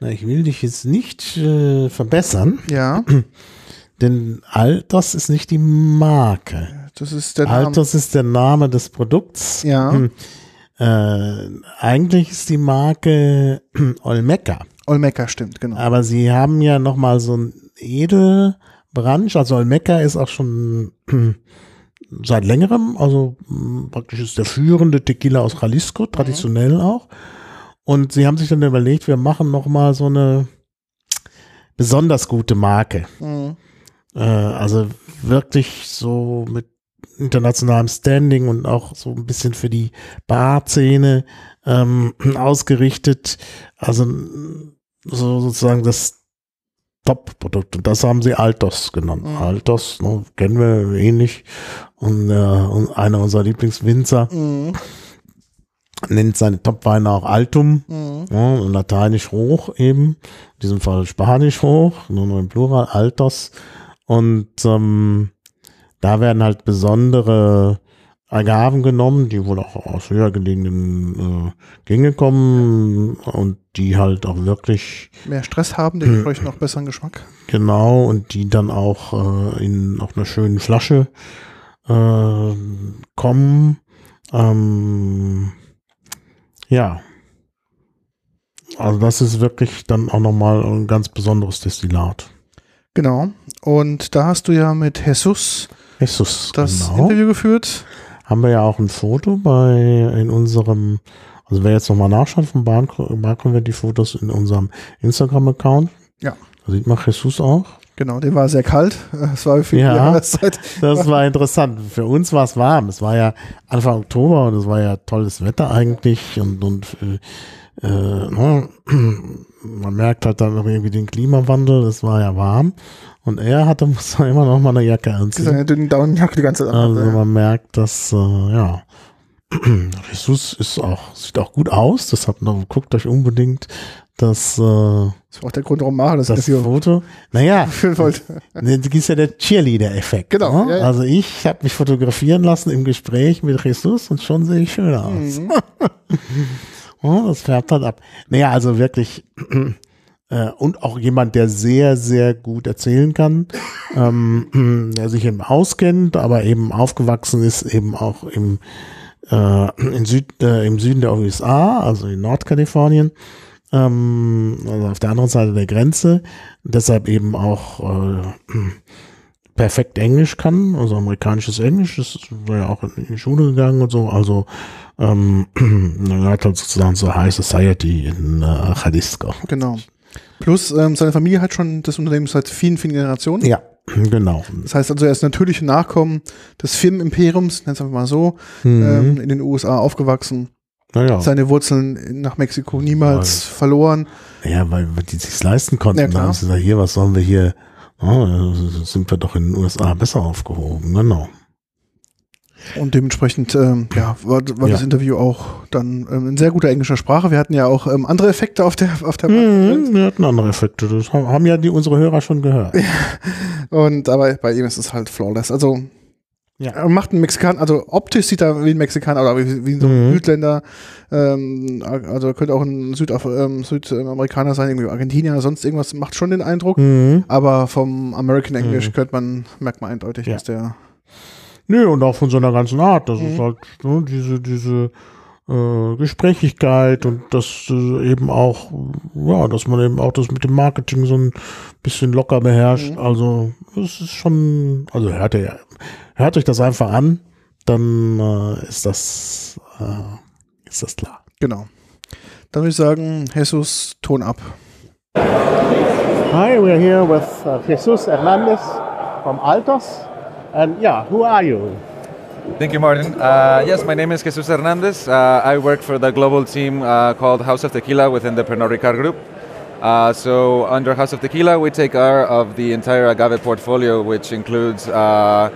Na, ich will dich jetzt nicht äh, verbessern, Ja, denn Altos ist nicht die Marke. das ist der Name. Altos ist der Name des Produkts. Ja. Hm. Äh, eigentlich ist die Marke Olmeca. Olmeca stimmt, genau. Aber sie haben ja nochmal so ein Edelbranch. Also Olmeca ist auch schon seit längerem, also mh, praktisch ist der führende Tequila aus Jalisco, traditionell auch. Und sie haben sich dann überlegt, wir machen nochmal so eine besonders gute Marke. Mhm. Äh, also wirklich so mit internationalem Standing und auch so ein bisschen für die Barszene ähm, ausgerichtet. Also so sozusagen das Top-Produkt. Und das haben sie Altos genannt. Mhm. Altos, ne, kennen wir ähnlich. Und, äh, und einer unserer Lieblingswinzer Mhm. Nennt seine Top-Weine auch Altum. Mhm. Ja, lateinisch hoch eben, in diesem Fall spanisch hoch, nur noch im Plural, Altos. Und ähm, da werden halt besondere Agaven genommen, die wohl auch aus höher gelegenen äh, Gänge kommen und die halt auch wirklich Mehr Stress haben, dementsprechend noch besseren Geschmack. genau und die dann auch äh, in auf einer schönen Flasche äh, kommen. Ähm, ja. Also das ist wirklich dann auch nochmal ein ganz besonderes Destillat. Genau. Und da hast du ja mit Jesus Jesus, das genau. Interview geführt. Haben wir ja auch ein Foto bei in unserem, also wer jetzt nochmal nachschaut vom wir die Fotos in unserem Instagram-Account. Ja. Da sieht man Jesus auch. Genau, der war sehr kalt. Es war für die Ja. Jahreszeit. Das war interessant. Für uns war es warm. Es war ja Anfang Oktober und es war ja tolles Wetter eigentlich und, und äh, äh, ne, man merkt halt dann noch irgendwie den Klimawandel. Es war ja warm und er hatte muss immer noch mal eine Jacke anziehen. Seine dünnen Daunenjacke die ganze Zeit. Also an. man merkt, dass äh, ja Jesus ist auch sieht auch gut aus. Deshalb noch, guckt euch unbedingt das äh, Das war auch der Grund, warum Mara das, das Foto. Naja, Das ist ja der Cheerleader-Effekt. Genau, Ne? ja, ja. Also ich habe mich fotografieren lassen im Gespräch mit Jesus und schon sehe ich schöner aus. Mhm. Oh, das färbt halt ab. Naja, also wirklich äh, und auch jemand, der sehr, sehr gut erzählen kann, ähm, der sich eben auskennt, aber eben aufgewachsen ist, eben auch im, äh, in Süd, äh, im Süden der USA, also in Nordkalifornien, ähm, also auf der anderen Seite der Grenze, deshalb eben auch äh, perfekt Englisch kann, also amerikanisches Englisch, das war ja auch in die Schule gegangen und so, also ähm, er gehört halt sozusagen zur High Society in äh, Jalisco. Genau. Plus, ähm, seine Familie hat schon das Unternehmen seit vielen, vielen Generationen. Ja, genau. Das heißt also, er ist natürliche Nachkommen des Firmenimperiums, nennen es einfach mal so, Mhm. ähm, in den USA aufgewachsen. naja. Seine Wurzeln nach Mexiko niemals verloren. Ja, weil weil die sich leisten konnten. Ja, klar. haben sie gesagt, hier, was sollen wir hier? Oh, sind wir doch in den USA besser aufgehoben. Genau. Und dementsprechend ähm, ja, war, war Ja. das Interview auch dann ähm, in sehr guter englischer Sprache. Wir hatten ja auch ähm, andere Effekte auf der auf der Mhm, wir hatten andere Effekte. Das haben ja die unsere Hörer schon gehört. Und aber bei ihm ist es halt flawless. Also Ja. er macht einen Mexikaner, also optisch sieht er wie ein Mexikaner oder wie, wie so ein Mhm. Südländer. Ähm, also könnte auch ein Südaf ähm, Südamerikaner sein, irgendwie Argentinier oder sonst irgendwas, macht schon den Eindruck. Mhm. Aber vom American English Mhm. könnte man, merkt man eindeutig, Ja. dass der Nö, und auch von seiner ganzen Art. Das Mhm. ist halt ne, diese, diese äh, Gesprächigkeit und das äh, eben auch, ja, dass man eben auch das mit dem Marketing so ein bisschen locker beherrscht. Mhm. Also es ist schon, also hört ihr, hört euch das einfach an, dann äh, ist das, äh, ist das klar. Genau. Dann würde ich sagen, Jesus, Ton ab. Hi, we're here with uh, Jesus Hernandez from Altos. And yeah, who are you? Thank you, Martin. Uh, yes, my name is Jesus Hernandez. Uh, I work for the global team uh, called House of Tequila within the Pernod Ricard Group. Uh, so, under House of Tequila, we take care of the entire agave portfolio, which includes uh,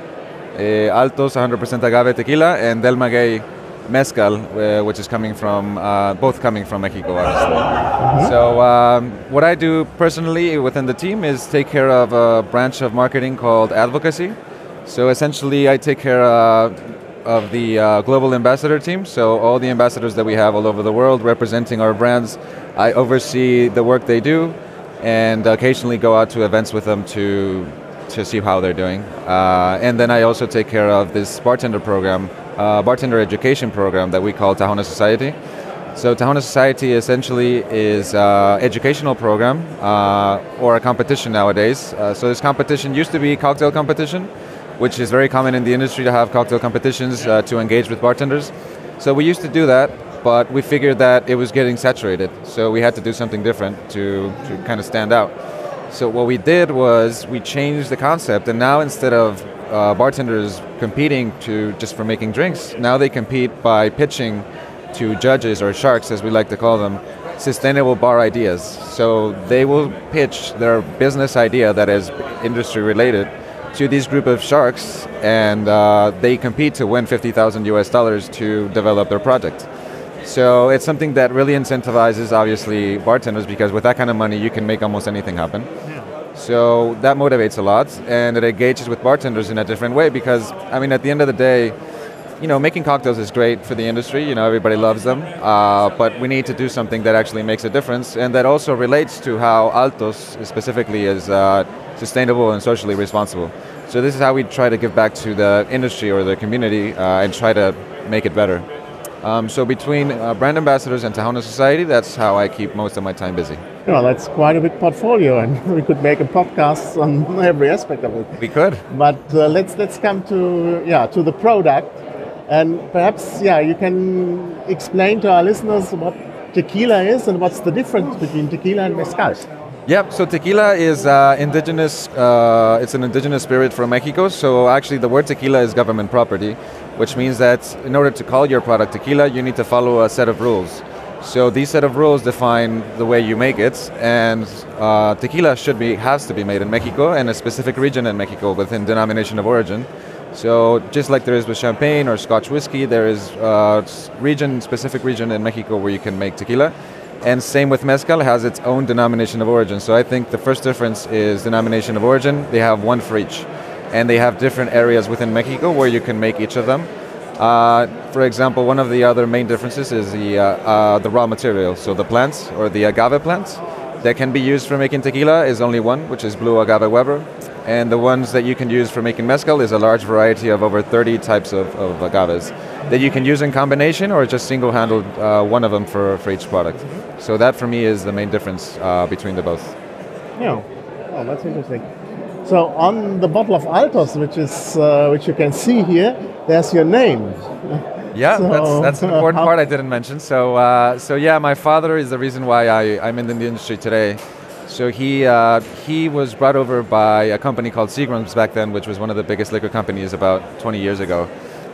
Altos 100% agave tequila and Del Maguey mezcal, uh, which is coming from both coming from Mexico, obviously. Mm-hmm. So, um, what I do personally within the team is take care of a branch of marketing called advocacy. So essentially, I take care uh, of the uh, global ambassador team. So all the ambassadors that we have all over the world representing our brands, I oversee the work they do, and occasionally go out to events with them to to see how they're doing. Uh, and then I also take care of this bartender program, uh, bartender education program that we call Tahona Society. So Tahona Society essentially is an uh, educational program uh, or a competition nowadays. So this competition used to be cocktail competition which is very common in the industry to have cocktail competitions uh, to engage with bartenders. So we used to do that, but we figured that it was getting saturated. So we had to do something different to, to kind of stand out. So what we did was we changed the concept, and now instead of uh, bartenders competing to just for making drinks, now they compete by pitching to judges or sharks, as we like to call them, sustainable bar ideas. So they will pitch their business idea that is industry related to this group of sharks, and uh, they compete to win 50,000 US dollars to develop their project. So it's something that really incentivizes, obviously, bartenders because with that kind of money, you can make almost anything happen. So that motivates a lot, and it engages with bartenders in a different way because, I mean, at the end of the day, you know, making cocktails is great for the industry. You know, everybody loves them, uh, but we need to do something that actually makes a difference, and that also relates to how Altos specifically is uh, sustainable and socially responsible. So this is how we try to give back to the industry or the community uh, and try to make it better. Um, so between uh, brand ambassadors and Tahona Society, that's how I keep most of my time busy. Well, that's quite a big portfolio, and we could make a podcast on every aspect of it. We could. But uh, let's let's come to yeah to the product, and perhaps yeah you can explain to our listeners what tequila is and what's the difference between tequila and mezcal. Yep. So tequila is uh, indigenous. Uh, it's an indigenous spirit from Mexico. So actually, the word tequila is government property, which means that in order to call your product tequila, you need to follow a set of rules. So these set of rules define the way you make it, and uh, tequila should be has to be made in Mexico and a specific region in Mexico within denomination of origin. So just like there is with champagne or Scotch whiskey, there is a uh, region specific region in Mexico where you can make tequila and same with mezcal has its own denomination of origin. So I think the first difference is denomination of origin. They have one for each, and they have different areas within Mexico where you can make each of them. Uh, for example, one of the other main differences is the uh, uh, the raw material. So the plants or the agave plants that can be used for making tequila is only one, which is blue agave Weber, and the ones that you can use for making mezcal is a large variety of over 30 types of, of agaves that you can use in combination or just single-handled uh, one of them for, for each product. So that for me is the main difference uh, between the both. Yeah, oh, that's interesting. So on the bottle of Altos, which is uh, which you can see here, there's your name. Yeah, so, that's, that's an important part I didn't mention. So, uh, so yeah, my father is the reason why I, I'm in the industry today. So he uh, he was brought over by a company called Seagram's back then, which was one of the biggest liquor companies about 20 years ago.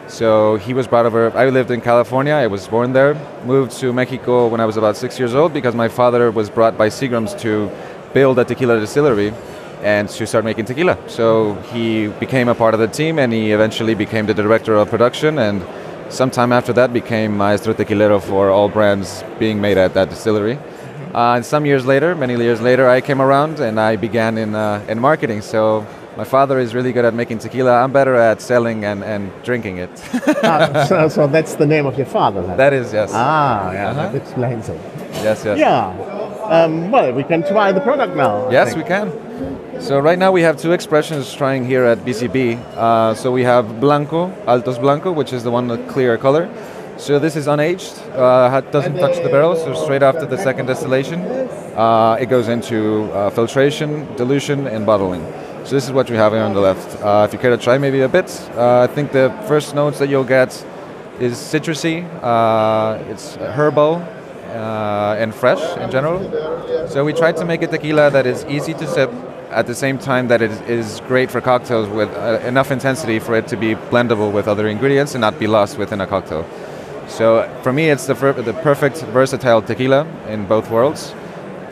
So he was brought over. I lived in California. I was born there. Moved to Mexico when I was about six years old because my father was brought by Seagram's to build a tequila distillery and to start making tequila. So he became a part of the team and he eventually became the director of production and sometime after that became maestro tequilero for all brands being made at that distillery. Uh, and some years later, many years later, I came around and I began in, uh, in marketing. So my father is really good at making tequila. I'm better at selling and, and drinking it. ah, so, so, that's the name of your father then? That is, yes. Ah, yeah, uh-huh. that explains it. Yes, yes. Yeah. Um, well, we can try the product now. Yes, we can. So right now we have two expressions trying here at BCB. Uh, so we have Blanco, Altos Blanco, which is the one with clear color. So this is unaged, uh, doesn't touch the barrel. So straight after the second distillation, uh, it goes into uh, filtration, dilution, and bottling. So this is what we have here on the left. Uh, if you care to try maybe a bit, uh, I think the first notes that you'll get is citrusy. Uh, it's herbal uh, and fresh in general. So we tried to make a tequila that is easy to sip at the same time that it is great for cocktails with uh, enough intensity for it to be blendable with other ingredients and not be lost within a cocktail. So for me, it's the, the perfect versatile tequila in both worlds.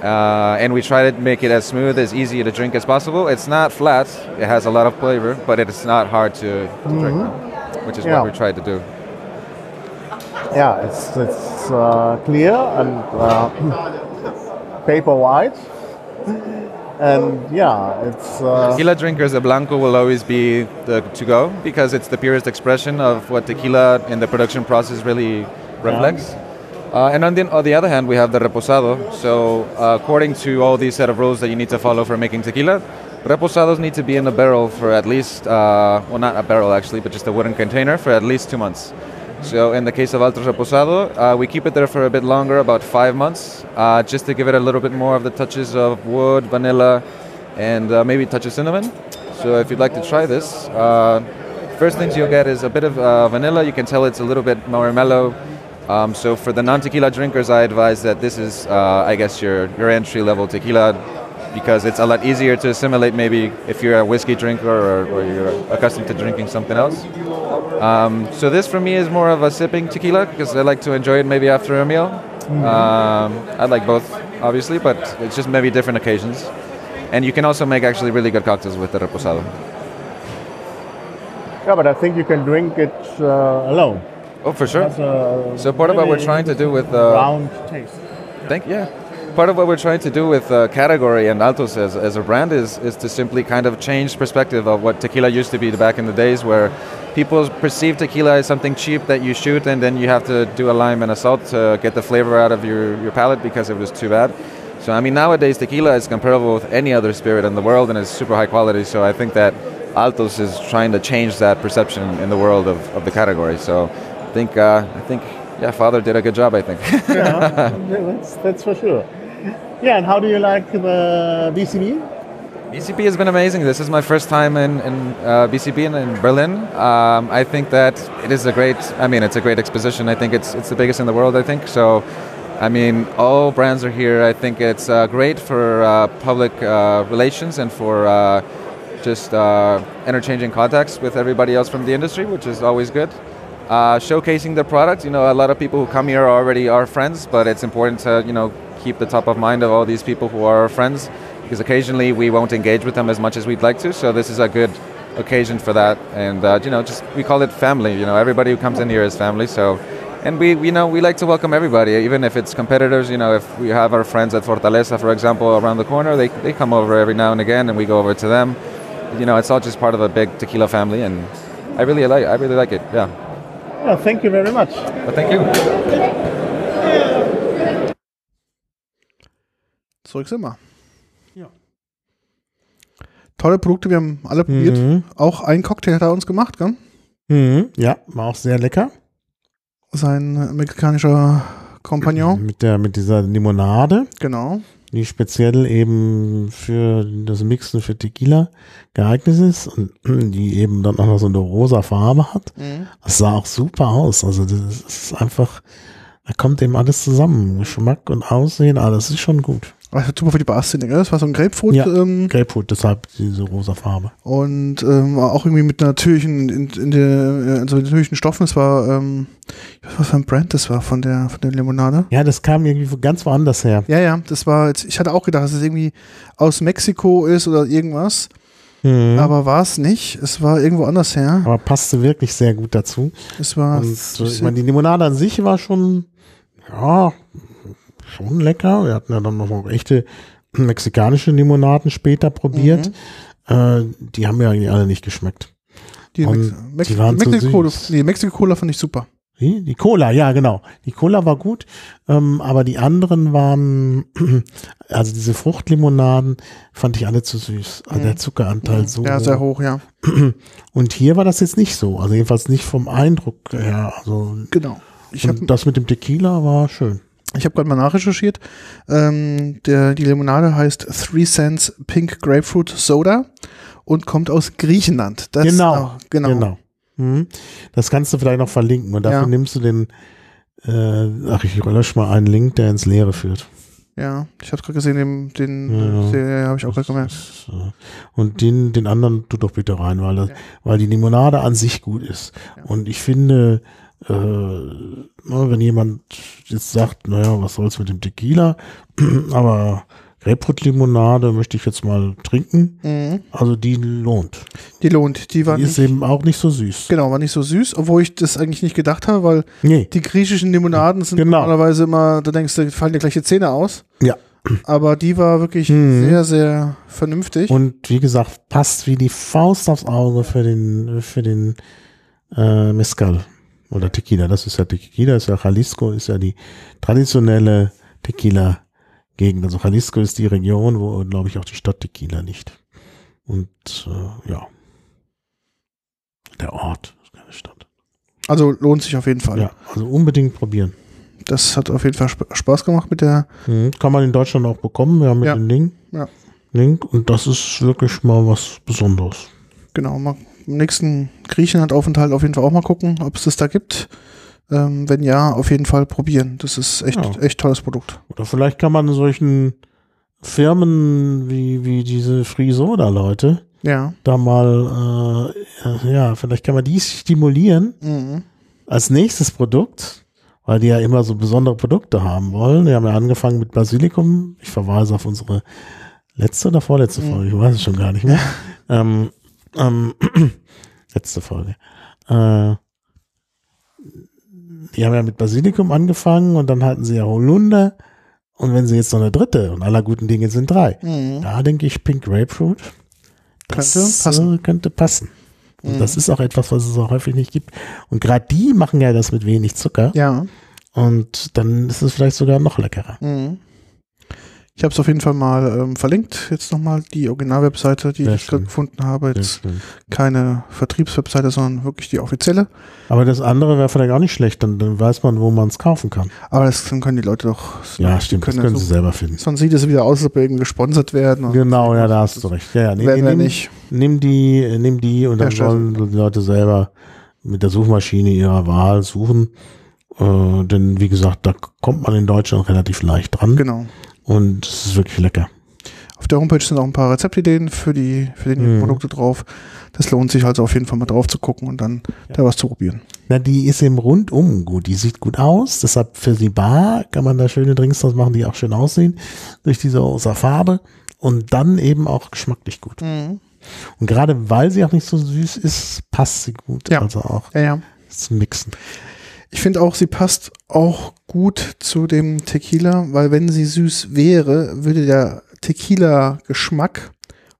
Uh, and we try to make it as smooth, as easy to drink as possible. It's not flat; it has a lot of flavor, but it's not hard to, to drink, which is Yeah. what we tried to do. Yeah, it's it's uh, clear and uh, paper white, and yeah, it's uh, Tequila drinkers, the blanco will always be the to go because it's the purest expression of what tequila in the production process really reflects. Uh, and on the, on the other hand, we have the reposado. So, uh, according to all these set of rules that you need to follow for making tequila, reposados need to be in a barrel for at least, uh, well, not a barrel actually, but just a wooden container for at least two months. So, in the case of Altos Reposado, uh, we keep it there for a bit longer, about five months, uh, just to give it a little bit more of the touches of wood, vanilla, and uh, maybe touch of cinnamon. So, if you'd like to try this, uh, first things you'll get is a bit of uh, vanilla. You can tell it's a little bit more mellow. Um, so, for the non-tequila drinkers, I advise that this is, uh, I guess, your your entry-level tequila because it's a lot easier to assimilate maybe if you're a whiskey drinker or, or you're accustomed to drinking something else. Um, so this for me is more of a sipping tequila because I like to enjoy it maybe after a meal. Um, I like both, obviously, but it's just maybe different occasions. And you can also make actually really good cocktails with the reposado. yeah, but I think you can drink it uh, alone. Oh, for sure. So part of what we're trying to do with uh, round taste. Thank yeah. Part of what we're trying to do with uh, category and Altos as, as a brand is is to simply kind of change perspective of what tequila used to be back in the days, where people perceive tequila as something cheap that you shoot and then you have to do a lime and a salt to get the flavor out of your, your palate because it was too bad. So I mean nowadays tequila is comparable with any other spirit in the world and is super high quality. So I think that Altos is trying to change that perception in the world of, of the category. So I think uh, I think yeah, Father did a good job. I think. yeah, that's, that's for sure. Yeah, and how do you like the BCB? BCP has been amazing. This is my first time in, in uh, BCP and in Berlin. Um, I think that it is a great. I mean, it's a great exposition. I think it's it's the biggest in the world. I think so. I mean, all brands are here. I think it's uh, great for uh, public uh, relations and for uh, just uh, interchanging contacts with everybody else from the industry, which is always good. Showcasing the product. You know, a lot of people who come here already are friends, but it's important to you know keep the top of mind of all these people who are our friends because occasionally we won't engage with them as much as we'd like to. So this is a good occasion for that, and uh, you know, just we call it family. You know, everybody who comes in here is family. So, and we, you know, we like to welcome everybody, even if it's competitors. You know, if we have our friends at Fortaleza, for example, around the corner, they they come over every now and again, and we go over to them. You know, it's all just part of a big tequila family, and I really like I really like it. Yeah, Yeah, thank you very much. but thank you. Zurück sind wir. Ja. Tolle Produkte, wir haben alle probiert. Mhm. Auch ein Cocktail hat er uns gemacht, gell? Mhm. Ja, war auch sehr lecker. Sein mexikanischer Kompagnon. Mit, der, mit dieser Limonade, Genau. die speziell eben für das Mixen für Tequila geeignet ist und die eben dann auch noch so eine rosa Farbe hat. Das sah auch super aus. Also das ist einfach, da kommt eben alles zusammen. Geschmack und Aussehen, alles ist schon gut. Das war super für die Barszene, gell? Das war so ein Grapefruit. Ja. Ähm, Grapefruit, deshalb diese rosa Farbe. und ähm, auch irgendwie mit natürlichen, in, in der, äh, in so natürlichen Stoffen. Es war, ähm, ich weiß nicht, was für ein Brand das war von der, von der Limonade. Ja, das kam irgendwie ganz woanders her. Ja, ja, das war jetzt, ich hatte auch gedacht, dass es irgendwie aus Mexiko ist oder irgendwas, Mhm. aber war es nicht. Es war irgendwo anders her. Aber passte wirklich sehr gut dazu. Es war, Und so, ich meine, die Limonade an sich war schon, ja, schon lecker. Wir hatten ja dann noch echte mexikanische Limonaden später probiert. Äh, die haben mir eigentlich alle nicht geschmeckt. die, Mex Mex die waren Mexiko, süß. nee, Mexiko Cola fand ich super. Wie? Die Cola, ja, genau. Die Cola war gut, ähm, aber die anderen waren, also diese Fruchtlimonaden fand ich alle zu süß. Also der Zuckeranteil so. Mhm. Ja, sehr hoch, ja. Und hier war das jetzt nicht so. Also jedenfalls nicht vom Eindruck her. Also Genau. Ich Und das mit dem Tequila war schön. Ich hab gerade mal nachrecherchiert. Ähm, der, die Limonade heißt Three Cents Pink Grapefruit Soda und kommt aus Griechenland. Das, Genau, ah, genau. Genau. Mhm. Das kannst du vielleicht noch verlinken. Und dafür Ja. nimmst du den, äh, ach, ich lösche mal einen Link, der ins Leere führt. Ja, ich habe gerade gesehen, den, den, Ja. den habe ich auch gerade gemerkt. Äh, Und den, den anderen tu doch bitte rein, weil, das, Ja. weil die Limonade an sich gut ist. Ja. Und ich finde, äh, ne, wenn jemand jetzt sagt, naja, was soll's mit dem Tequila, aber Grapefruit-Limonade möchte ich jetzt mal trinken, Mhm. also die lohnt. Die lohnt. Die war Die ist nicht, eben auch nicht so süß. genau, war nicht so süß, obwohl ich das eigentlich nicht gedacht habe, weil Nee. die griechischen Limonaden sind Genau. normalerweise immer, da denkst du, fallen dir gleich die Zähne aus. Ja. Aber die war wirklich Mhm. sehr, sehr vernünftig. Und wie gesagt, passt wie die Faust aufs Auge für den, für den äh, Mezcal oder Tequila. Das ist ja Tequila, ist ja Jalisco, ist ja die traditionelle Tequila-Gegend. Also Jalisco ist die Region, wo, glaube ich, auch die Stadt Tequila liegt. Und äh, ja, der Ort, ist keine Stadt. also lohnt sich auf jeden Fall. Ja, also unbedingt probieren. Das hat auf jeden Fall Sp Spaß gemacht mit der. Mhm. Kann man in Deutschland auch bekommen. Wir haben mit Ja. dem Link. Ja. Link und das ist wirklich mal was Besonderes. Genau, mal im nächsten Griechenland-Aufenthalt auf jeden Fall auch mal gucken, ob es das da gibt. Ähm, wenn ja, auf jeden Fall probieren. Das ist echt, Ja. echt tolles Produkt. Oder vielleicht kann man solchen Firmen wie, wie diese Free Soda Leute Ja. da mal, äh, ja, vielleicht kann man die stimulieren Mhm. als nächstes Produkt, weil die ja immer so besondere Produkte haben wollen. Die haben ja angefangen mit Basilikum. Ich verweise auf unsere letzte oder vorletzte Mhm. Folge, ich weiß es schon gar nicht mehr. ähm, ähm, letzte Folge. Äh, die haben ja mit Basilikum angefangen und dann hatten sie ja Holunder. Und wenn sie jetzt noch eine dritte und aller guten Dinge sind drei, Mhm. da denke ich Pink Grapefruit. Das Könnte passen. Äh, könnte passen. Und Mhm. das ist auch etwas, was es auch häufig nicht gibt. Und gerade die machen ja das mit wenig Zucker. Ja. Und dann ist es vielleicht sogar noch leckerer. Mhm. Ich habe es auf jeden Fall mal ähm, verlinkt. Jetzt nochmal die Originalwebseite, die Sehr ich schön. gefunden habe. Jetzt keine Vertriebswebseite, sondern wirklich die offizielle. Aber das andere wäre vielleicht auch nicht schlecht, dann, dann weiß man, wo man es kaufen kann. Aber das dann können die Leute doch. Ja, stimmt, das können können ja sie so, selber finden. Sonst sieht es wieder aus, als ob irgendwie gesponsert werden. Genau, ja, da hast du recht. Ja, ja, nee, nimm, nicht. nimm die, nimm die und dann sollen die Leute selber mit der Suchmaschine ihrer Wahl suchen. Äh, denn wie gesagt, da kommt man in Deutschland relativ leicht dran. Genau. Und es ist wirklich lecker. Auf der Homepage sind auch ein paar Rezeptideen für die, für die Mhm. Produkte drauf. Das lohnt sich also auf jeden Fall mal drauf zu gucken und dann Ja. da was zu probieren. Na, die ist im Rundum gut. Die sieht gut aus. Deshalb für die Bar kann man da schöne Drinks draus machen, die auch schön aussehen. Durch diese rosa Farbe. Und dann eben auch geschmacklich gut. Und gerade weil sie auch nicht so süß ist, passt sie gut. Ja. Also auch Ja, ja. zum Mixen. Ich finde auch, sie passt auch gut zu dem Tequila, weil wenn sie süß wäre, würde der Tequila-Geschmack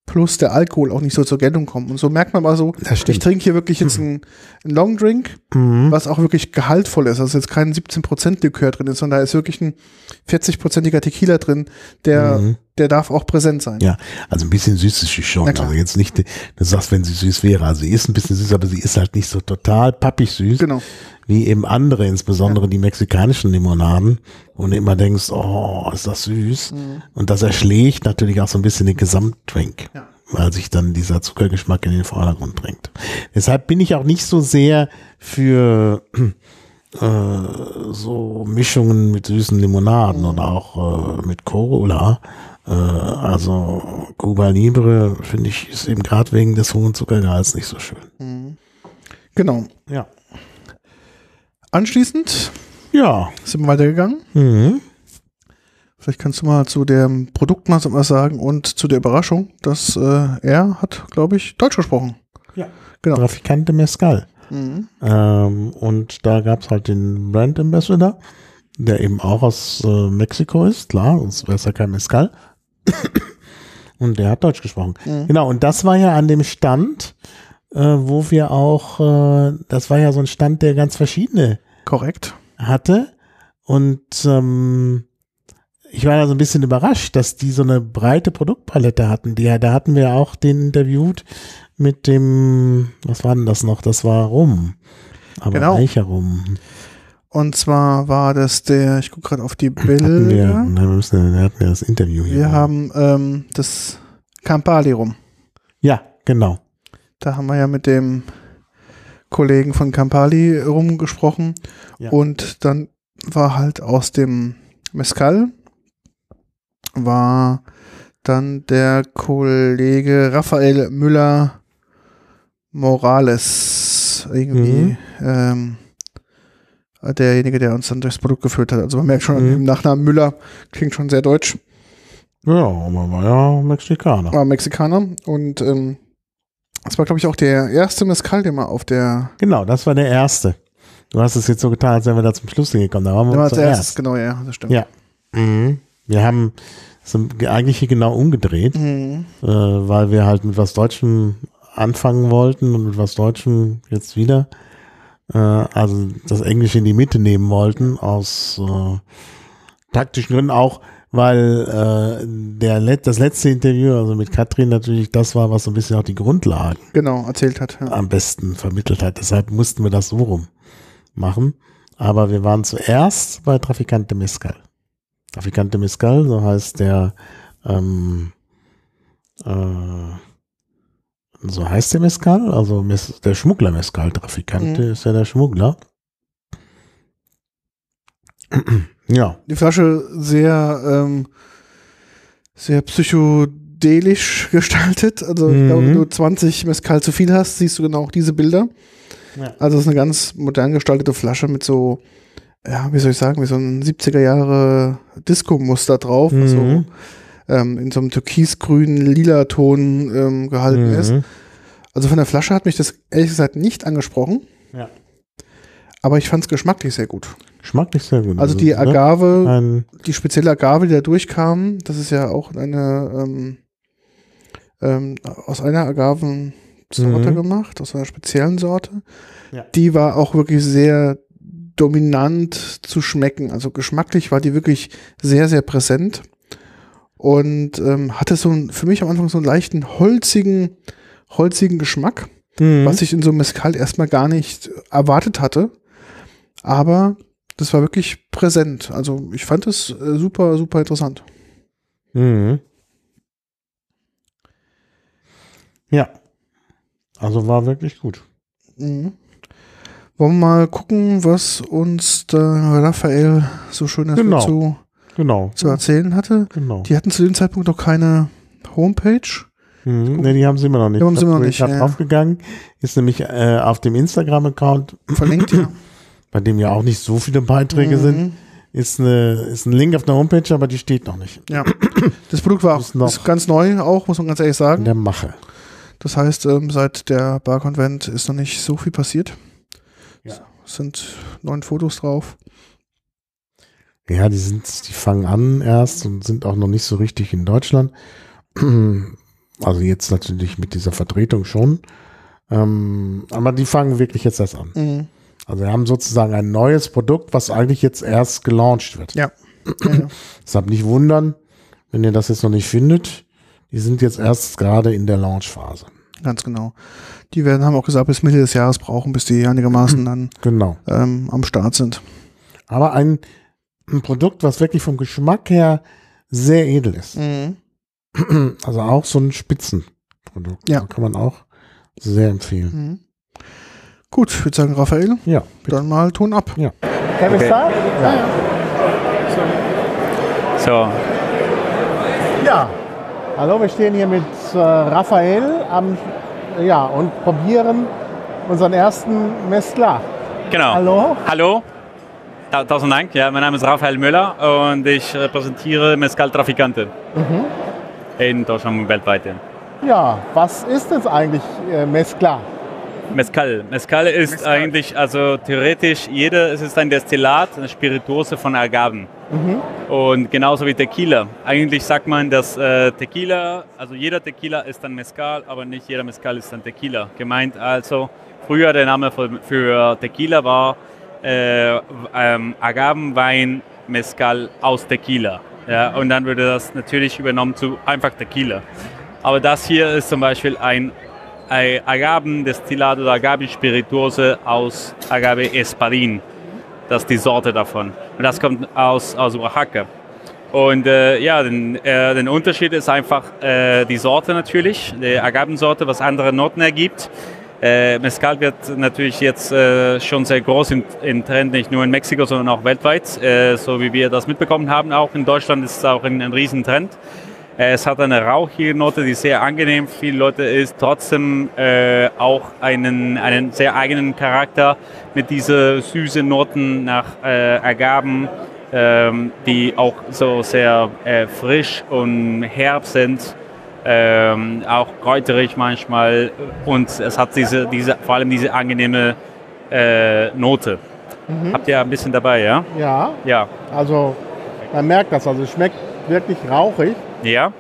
plus der Alkohol auch nicht so zur Geltung kommen. Und so merkt man mal so, ich trinke hier wirklich jetzt einen, einen Long Drink, Mhm. was auch wirklich gehaltvoll ist. Also jetzt kein 17% Likör drin ist, sondern da ist wirklich ein 40%iger Tequila drin, der, Mhm. Der darf auch präsent sein. Ja, also ein bisschen süß ist sie schon. Also jetzt nicht, du sagst, wenn sie süß wäre. Also sie ist ein bisschen süß, aber sie ist halt nicht so total pappig süß. Genau. wie eben andere, insbesondere die mexikanischen Limonaden, wo du immer denkst, oh, ist das süß. Und das erschlägt natürlich auch so ein bisschen den Gesamtdrink, Ja. weil sich dann dieser Zuckergeschmack in den Vordergrund drängt. Deshalb bin ich auch nicht so sehr für äh, so Mischungen mit süßen Limonaden oder auch äh, mit Cola. Äh, also Cuba Libre, finde ich, ist eben gerade wegen des hohen Zuckergehalts nicht so schön. Genau. Ja. Anschließend Ja. sind wir weitergegangen. Mhm. Vielleicht kannst du mal zu dem Produkt mal was sagen und zu der Überraschung, dass äh, er hat, glaube ich, Deutsch gesprochen. Ja. Genau. Trafikante Mescal. Mhm. Ähm, und da gab es halt den Brand Ambassador, der eben auch aus äh, Mexiko ist, klar, sonst wäre es ja kein Mescal. und der hat Deutsch gesprochen. Mhm. Genau, und das war ja an dem Stand, äh, wo wir auch, äh, das war ja so ein Stand, der ganz verschiedene Korrekt. hatte. Und ähm, ich war da so ein bisschen überrascht, dass die so eine breite Produktpalette hatten. Die, da hatten wir auch den interviewt mit dem, was war denn das noch? Das war Rum. Aber Genau. welcher Rum? Und zwar war das der, ich gucke gerade auf die Hatten wir, Bilder. nein, wir müssen, wir hatten ja das Interview hier. Wir haben ähm, das Campali rum. Ja, genau. Da haben wir ja mit dem Kollegen von Campali rumgesprochen. Ja. Und dann war halt aus dem Mescal war dann der Kollege Raphael Müller Morales irgendwie ähm, derjenige, der uns dann durchs Produkt geführt hat. Also man merkt schon, Mhm. im Nachnamen Müller klingt schon sehr deutsch. Ja, aber war ja Mexikaner. war Mexikaner und ähm, das war, glaube ich, auch der erste Mescal, den wir auf der, Genau, das war der erste. Du hast es jetzt so getan, als wären wir da zum Schluss hingekommen. Da waren wir als zuerst. erstes, genau, ja, das stimmt. Ja. Mhm. Wir haben es eigentlich hier genau umgedreht, Mhm. äh, weil wir halt mit was Deutschem anfangen wollten und mit was Deutschem jetzt wieder. Äh, also das Englische in die Mitte nehmen wollten, aus äh, taktischen Gründen auch, weil äh, der Let das letzte Interview, also mit Katrin natürlich das war, was so ein bisschen auch die Grundlagen Genau, erzählt hat. Ja. am besten vermittelt hat. Deshalb mussten wir das so rum machen. Aber wir waren zuerst bei Traficante Mescal. Traficante Mescal, so heißt der, ähm, äh, so heißt der Mescal, also Mes der Schmuggler Mescal. Traficante Mhm. ist ja der Schmuggler. ja, Die Flasche sehr, ähm, sehr psychedelisch gestaltet. Also ich Mhm. glaube, wenn du 20 Mescal zu viel hast, siehst du genau auch diese Bilder. Ja. Also es ist eine ganz modern gestaltete Flasche mit so, ja, wie soll ich sagen, wie so ein 70er Jahre Disco-Muster drauf, was so Mhm. Ähm, in so einem türkisgrünen, lila Ton ähm, gehalten ist. Mhm. Also von der Flasche hat mich das ehrlich gesagt nicht angesprochen, Ja. aber ich fand es geschmacklich sehr gut. Geschmacklich sehr gut. Also die ne? Agave, Ein, die spezielle Agave, die da durchkam, das ist ja auch eine ähm, ähm, aus einer Agavensorte Mhm. gemacht, aus einer speziellen Sorte. Ja. Die war auch wirklich sehr dominant zu schmecken. Also geschmacklich war die wirklich sehr, sehr präsent und ähm, hatte so ein, für mich am Anfang so einen leichten holzigen, holzigen Geschmack, Mhm. was ich in so einem Mescal erstmal gar nicht erwartet hatte. Aber das war wirklich präsent. Also ich fand es äh, super, super interessant. Mhm. Ja. Also war wirklich gut. Mhm. Wollen wir mal gucken, was uns der Raphael so schönes Genau. dazu Genau. zu erzählen hatte. Genau. Die hatten zu dem Zeitpunkt noch keine Homepage. Mhm. Ne, die haben sie immer noch nicht. Die haben sie immer noch Ich nicht, hab ja. draufgegangen. Ist nämlich äh, auf dem Instagram-Account, Verlinkt ja. bei dem ja auch nicht so viele Beiträge sind, Mhm. ist, eine, ist ein Link auf der Homepage, aber die steht noch nicht. Ja. Das Produkt war auch Ist noch- ist ganz neu, auch, muss man ganz ehrlich In sagen. der Mache. Das heißt, ähm, seit der Barkonvent ist noch nicht so viel passiert. Ja. Es sind neun Fotos drauf. Ja, die sind, die fangen an erst und sind auch noch nicht so richtig in Deutschland. Also jetzt natürlich mit dieser Vertretung schon. Ähm, aber die fangen wirklich jetzt erst an. Mhm. Also wir haben sozusagen ein neues Produkt, was eigentlich jetzt erst gelauncht wird. Ja. Deshalb nicht wundern, wenn ihr das jetzt noch nicht findet. Die sind jetzt erst gerade in der Launchphase. Ganz genau. Die werden, haben auch gesagt, bis Mitte des Jahres brauchen, bis die einigermaßen dann Genau. ähm, am Start sind. Aber ein, ein Produkt, was wirklich vom Geschmack her sehr edel ist. Mhm. Also auch so ein Spitzenprodukt. Ja. Da kann man auch sehr empfehlen. Mhm. Gut, ich würde sagen, Raphael, Ja. dann mal Ton ab. Ja. Can we Okay. start? So, Ja. Hallo, wir stehen hier mit äh, Raphael am, ja, und probieren unseren ersten Mescla. genau. Hallo? Hallo. Ta- Tausend Dank. Ja, mein Name ist Raphael Müller und ich repräsentiere Mescal Traficante in Deutschland und weltweit. ja. Ja, was ist jetzt eigentlich äh? Mescal. Mescal ist eigentlich, also theoretisch, jeder, es ist ein Destillat, eine Spirituose von Agaven. Und genauso wie Tequila. Eigentlich sagt man, dass äh, Tequila, also jeder Tequila ist ein Mescal, aber nicht jeder Mescal ist ein Tequila. Gemeint also, früher der Name für, für Tequila war äh, ähm, Agavenwein Mescal aus Tequila. Ja, und dann würde das natürlich übernommen zu einfach Tequila. Aber das hier ist zum Beispiel ein ein Agavendestillat oder Agave-Spirituose aus Agave Espadin. Das ist die Sorte davon. Und das kommt aus, aus Oaxaca. Und äh, ja, den, äh, den Unterschied ist einfach äh, die Sorte natürlich, die Agavensorte, was andere Noten ergibt. Äh, Mescal wird natürlich jetzt äh, schon sehr groß im, im, Trend, nicht nur in Mexiko, sondern auch weltweit, äh, so wie wir das mitbekommen haben. Auch in Deutschland ist es auch ein, ein Riesentrend. Äh, es hat eine rauchige Note, die sehr angenehm für viele Leute ist, trotzdem äh, auch einen, einen sehr eigenen Charakter mit diesen süßen Noten nach äh, Agaven ähm, die auch so sehr äh, frisch und herb sind, ähm, auch kräuterig manchmal und es hat diese, diese vor allem diese angenehme äh, Note. Mhm. Habt ihr ein bisschen dabei, ja? Ja. Ja. Also man merkt das, also es schmeckt wirklich rauchig. Ja.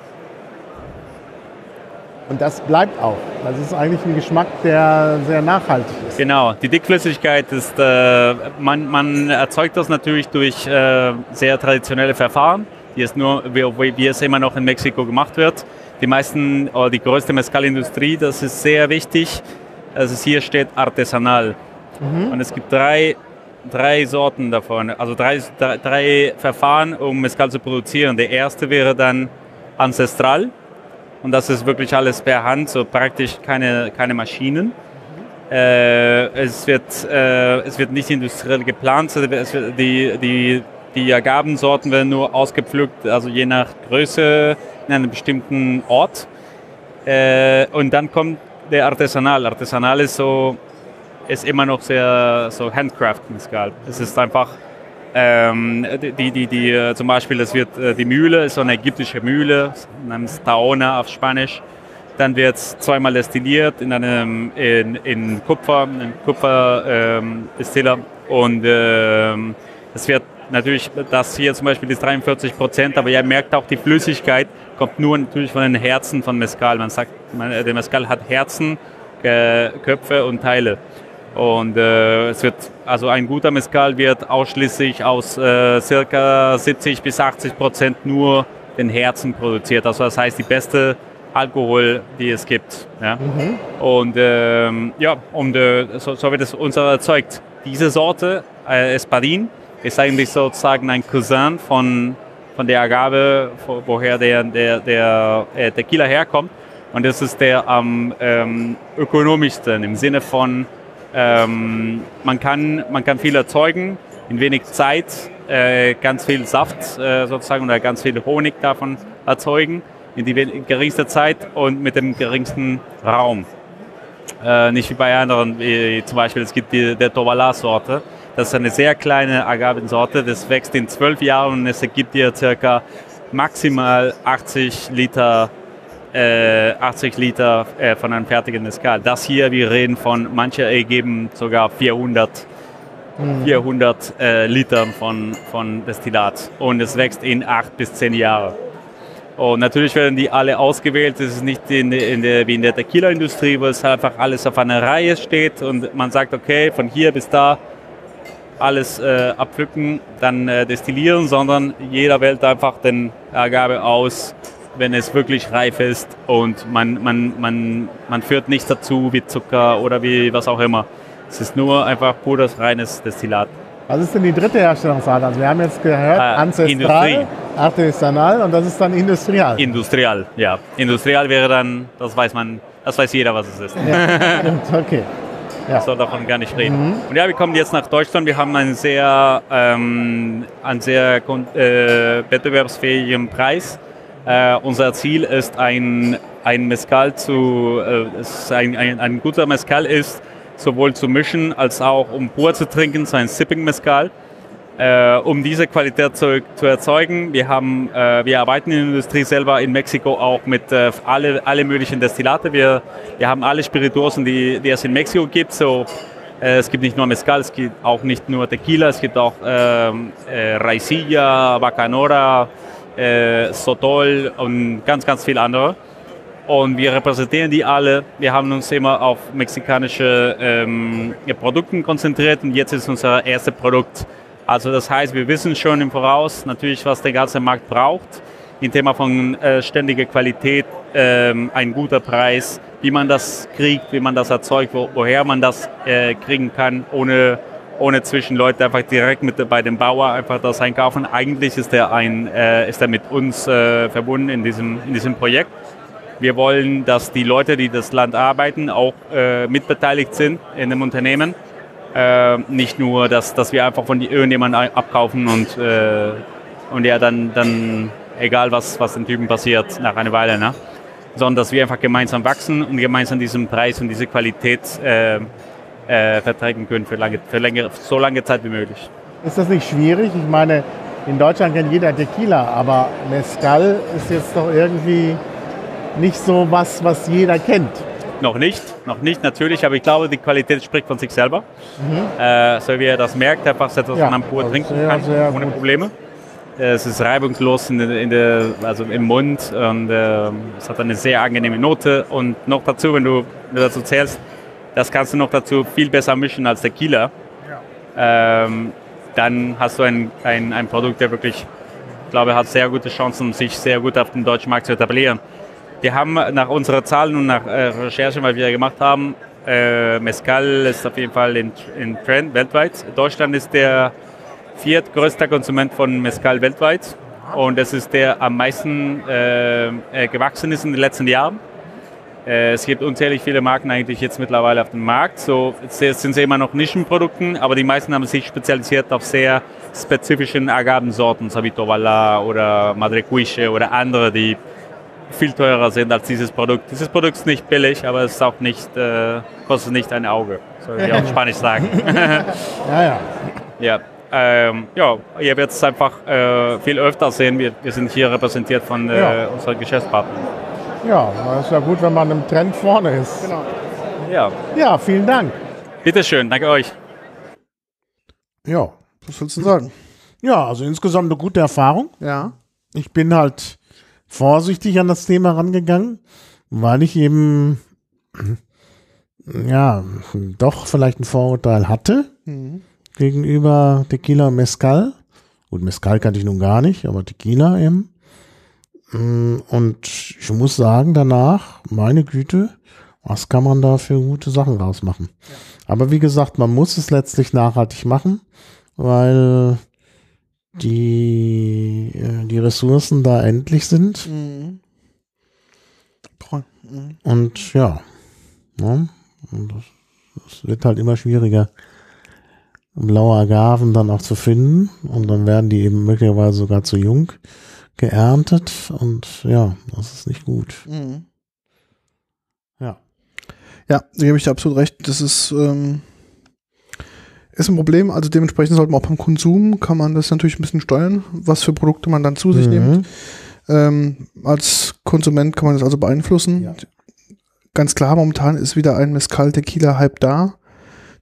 Und das bleibt auch. Das ist eigentlich ein Geschmack, der sehr nachhaltig ist. Genau, die Dickflüssigkeit ist, äh, man, man, erzeugt das natürlich durch äh, sehr traditionelle Verfahren, die es nur, wie, wie, es immer noch in Mexiko gemacht wird. Die meisten, oder die größte Mescalindustrie, das ist sehr wichtig. Also hier steht artesanal. Mhm. Und es gibt drei, drei Sorten davon, also drei, drei, drei Verfahren, um Mescal zu produzieren. Der erste wäre dann ancestral und das ist wirklich alles per Hand, so praktisch keine, keine Maschinen. Äh, es, wird, äh, es wird nicht industriell geplant, wird, die, die, die Agavensorten werden nur ausgepflückt, also je nach Größe in einem bestimmten Ort. Äh, und dann kommt der Artesanal. Artesanal ist so ist immer noch sehr so Handcraft Mescal. Es ist einfach ähm, die, die, die, äh, zum Beispiel, das wird äh, die Mühle, ist so eine ägyptische Mühle, namens Taona auf Spanisch. Dann wird es zweimal destilliert in einem in, in Kupfer, in Kupferdestiller. Ähm, und ähm, es wird natürlich, das hier zum Beispiel ist 43 Prozent, aber ihr merkt auch, die Flüssigkeit kommt nur natürlich von den Herzen von Mescal. Man sagt, man, der Mescal hat Herzen, äh, Köpfe und Teile. Und äh, es wird, also ein guter Mescal wird ausschließlich aus äh, circa 70 bis 80 Prozent nur den Herzen produziert. Also das heißt die beste Alkohol, die es gibt. Ja? Mhm. Und ähm, ja, und äh, so, so, wird es uns erzeugt. Diese Sorte, äh, Espadin, ist eigentlich sozusagen ein Cousin von, von der Agave, woher der, der, der äh, Tequila herkommt. Und das ist der am ähm, ökonomischsten im Sinne von ähm, man, kann, man kann viel erzeugen, in wenig Zeit äh, ganz viel Saft äh, sozusagen oder ganz viel Honig davon erzeugen, in die geringste Zeit und mit dem geringsten Raum. Äh, nicht wie bei anderen, wie zum Beispiel es gibt die, der Tovala-Sorte. Das ist eine sehr kleine Agavensorte, das wächst in zwölf Jahren und es ergibt dir circa maximal 80 Liter äh, 80 Liter äh, von einem fertigen Mescal. Das hier, wir reden von, manche ergeben sogar 400, mhm. 400 äh, Litern von, von Destillat. Und es wächst in 8 bis 10 Jahren. Und natürlich werden die alle ausgewählt. Es ist nicht in, in der, wie in der Tequila-Industrie, wo es einfach alles auf einer Reihe steht und man sagt, okay, von hier bis da alles äh, abpflücken, dann äh, destillieren, sondern jeder wählt einfach den Ergabe aus, wenn es wirklich reif ist und man, man, man, man führt nichts dazu wie Zucker oder wie was auch immer. Es ist nur einfach pures, reines Destillat. Was ist denn die dritte Herstellungsart? Also wir haben jetzt gehört, äh, Ancestral, Artisanal und das ist dann Industrial. Industrial, ja. Industrial wäre dann, das weiß man, das weiß jeder, was es ist. Ja, okay. Ja. Ich soll davon gar nicht reden. Mhm. Und ja, wir kommen jetzt nach Deutschland. Wir haben einen sehr, ähm, einen sehr äh, wettbewerbsfähigen Preis. Äh, unser Ziel ist ein, ein Mescal zu, äh, ein, ein, ein, guter Mescal ist, sowohl zu mischen als auch um pur zu trinken, so ein Sipping Mescal. Äh, um diese Qualität zu, zu erzeugen. Wir, haben, äh, wir arbeiten in der Industrie selber in Mexiko auch mit äh, alle, alle möglichen Destillate. Wir, wir haben alle Spirituosen, die, die es in Mexiko gibt. So, äh, es gibt nicht nur Mezcal, es gibt auch nicht nur Tequila, es gibt auch ähm, äh, Raicilla, Bacanora, äh, Sotol und ganz, ganz viele andere. Und wir repräsentieren die alle. Wir haben uns immer auf mexikanische ähm, Produkte konzentriert und jetzt ist unser erstes Produkt. Also das heißt, wir wissen schon im Voraus natürlich, was der ganze Markt braucht. Im Thema von äh, ständiger Qualität, ähm, ein guter Preis, wie man das kriegt, wie man das erzeugt, wo, woher man das äh, kriegen kann, ohne ohne Zwischenleute einfach direkt mit bei dem Bauer einfach das einkaufen. Eigentlich ist er ein, äh, ist er mit uns äh, verbunden in diesem, in diesem Projekt. Wir wollen, dass die Leute, die das Land arbeiten, auch äh, mitbeteiligt sind in dem Unternehmen. Äh, nicht nur, dass, dass wir einfach von irgendjemandem abkaufen und, äh, und ja dann, dann egal was, was den Typen passiert nach einer Weile, ne? sondern dass wir einfach gemeinsam wachsen und gemeinsam diesen Preis und diese Qualität äh, äh, vertreten können für, lange, für längere, so lange Zeit wie möglich. Ist das nicht schwierig? Ich meine, in Deutschland kennt jeder Tequila, aber Mezcal ist jetzt doch irgendwie nicht so was, was jeder kennt. Noch nicht, noch nicht natürlich, aber ich glaube, die Qualität spricht von sich selber. Mhm. Äh, so wie er das merkt, einfach etwas ja, man pur trinken sehr, kann, sehr ohne gut. Probleme. Es ist reibungslos in in der, also im Mund und äh, es hat eine sehr angenehme Note. Und noch dazu, wenn du, wenn du dazu zählst, das kannst du noch dazu viel besser mischen als der Kieler. Ja. Ähm, dann hast du ein, ein, ein Produkt, der wirklich, ich glaube, hat sehr gute Chancen, sich sehr gut auf dem deutschen Markt zu etablieren. Wir haben nach unseren Zahlen und nach äh, Recherchen, was wir gemacht haben, äh, Mescal ist auf jeden Fall in, in Trend weltweit. Deutschland ist der viertgrößter Konsument von Mescal weltweit und es ist der am meisten äh, äh, gewachsen ist in den letzten Jahren. Äh, es gibt unzählig viele Marken eigentlich jetzt mittlerweile auf dem Markt. So jetzt sind sie immer noch Nischenprodukten, aber die meisten haben sich spezialisiert auf sehr spezifischen Agavensorten, so wie Tovala oder Madre Cuiche oder andere, die viel teurer sind als dieses Produkt. Dieses Produkt ist nicht billig, aber es ist auch nicht, äh, kostet nicht ein Auge, soll ich auf Spanisch sagen. ja, ja. Ja, ähm, ja, ihr werdet es einfach äh, viel öfter sehen. Wir, wir, sind hier repräsentiert von äh, ja. unseren Geschäftspartnern. Ja, das ist ja gut, wenn man im Trend vorne ist. Genau. Ja. Ja, vielen Dank. Bitteschön, danke euch. Ja, was willst du sagen? Ja, also insgesamt eine gute Erfahrung. Ja. Ich bin halt vorsichtig an das Thema rangegangen, weil ich eben ja doch vielleicht ein Vorurteil hatte. Mhm gegenüber Tequila und Mezcal. Gut, Mezcal kannte ich nun gar nicht, aber Tequila eben. Mm, und ich muss sagen, danach, meine Güte, was kann man da für gute Sachen rausmachen? Ja. Aber wie gesagt, man muss es letztlich nachhaltig machen, weil die, äh, die Ressourcen da endlich sind. Mhm. Mhm. Und ja, ja ne? und das, das wird halt immer schwieriger blaue Agaven dann auch zu finden und dann werden die eben möglicherweise sogar zu jung geerntet und ja, das ist nicht gut. Mhm. Ja. Ja, da gebe ich dir absolut recht. Das ist, ähm, ist ein Problem. Also dementsprechend sollte man auch beim Konsum, kann man das natürlich ein bisschen steuern, was für Produkte man dann zu sich mhm. nimmt. Ähm, als Konsument kann man das also beeinflussen. Ja. Ganz klar, momentan ist wieder ein Mescal Tequila Hype da.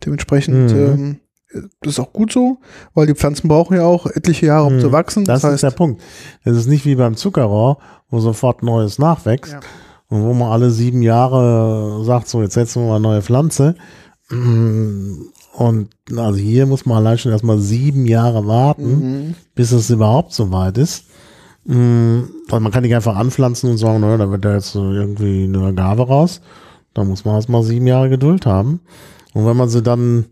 Dementsprechend mhm. ähm, das ist auch gut so, weil die Pflanzen brauchen ja auch etliche Jahre, um hm, zu wachsen. Das, das heißt, ist der Punkt. Es ist nicht wie beim Zuckerrohr, wo sofort Neues nachwächst ja. und wo man alle sieben Jahre sagt, so jetzt setzen wir mal eine neue Pflanze. Und also hier muss man allein schon erstmal sieben Jahre warten, mhm. bis es überhaupt so weit ist. Weil man kann nicht einfach anpflanzen und sagen, naja, da wird da jetzt irgendwie eine Agave raus. Da muss man erstmal sieben Jahre Geduld haben. Und wenn man sie dann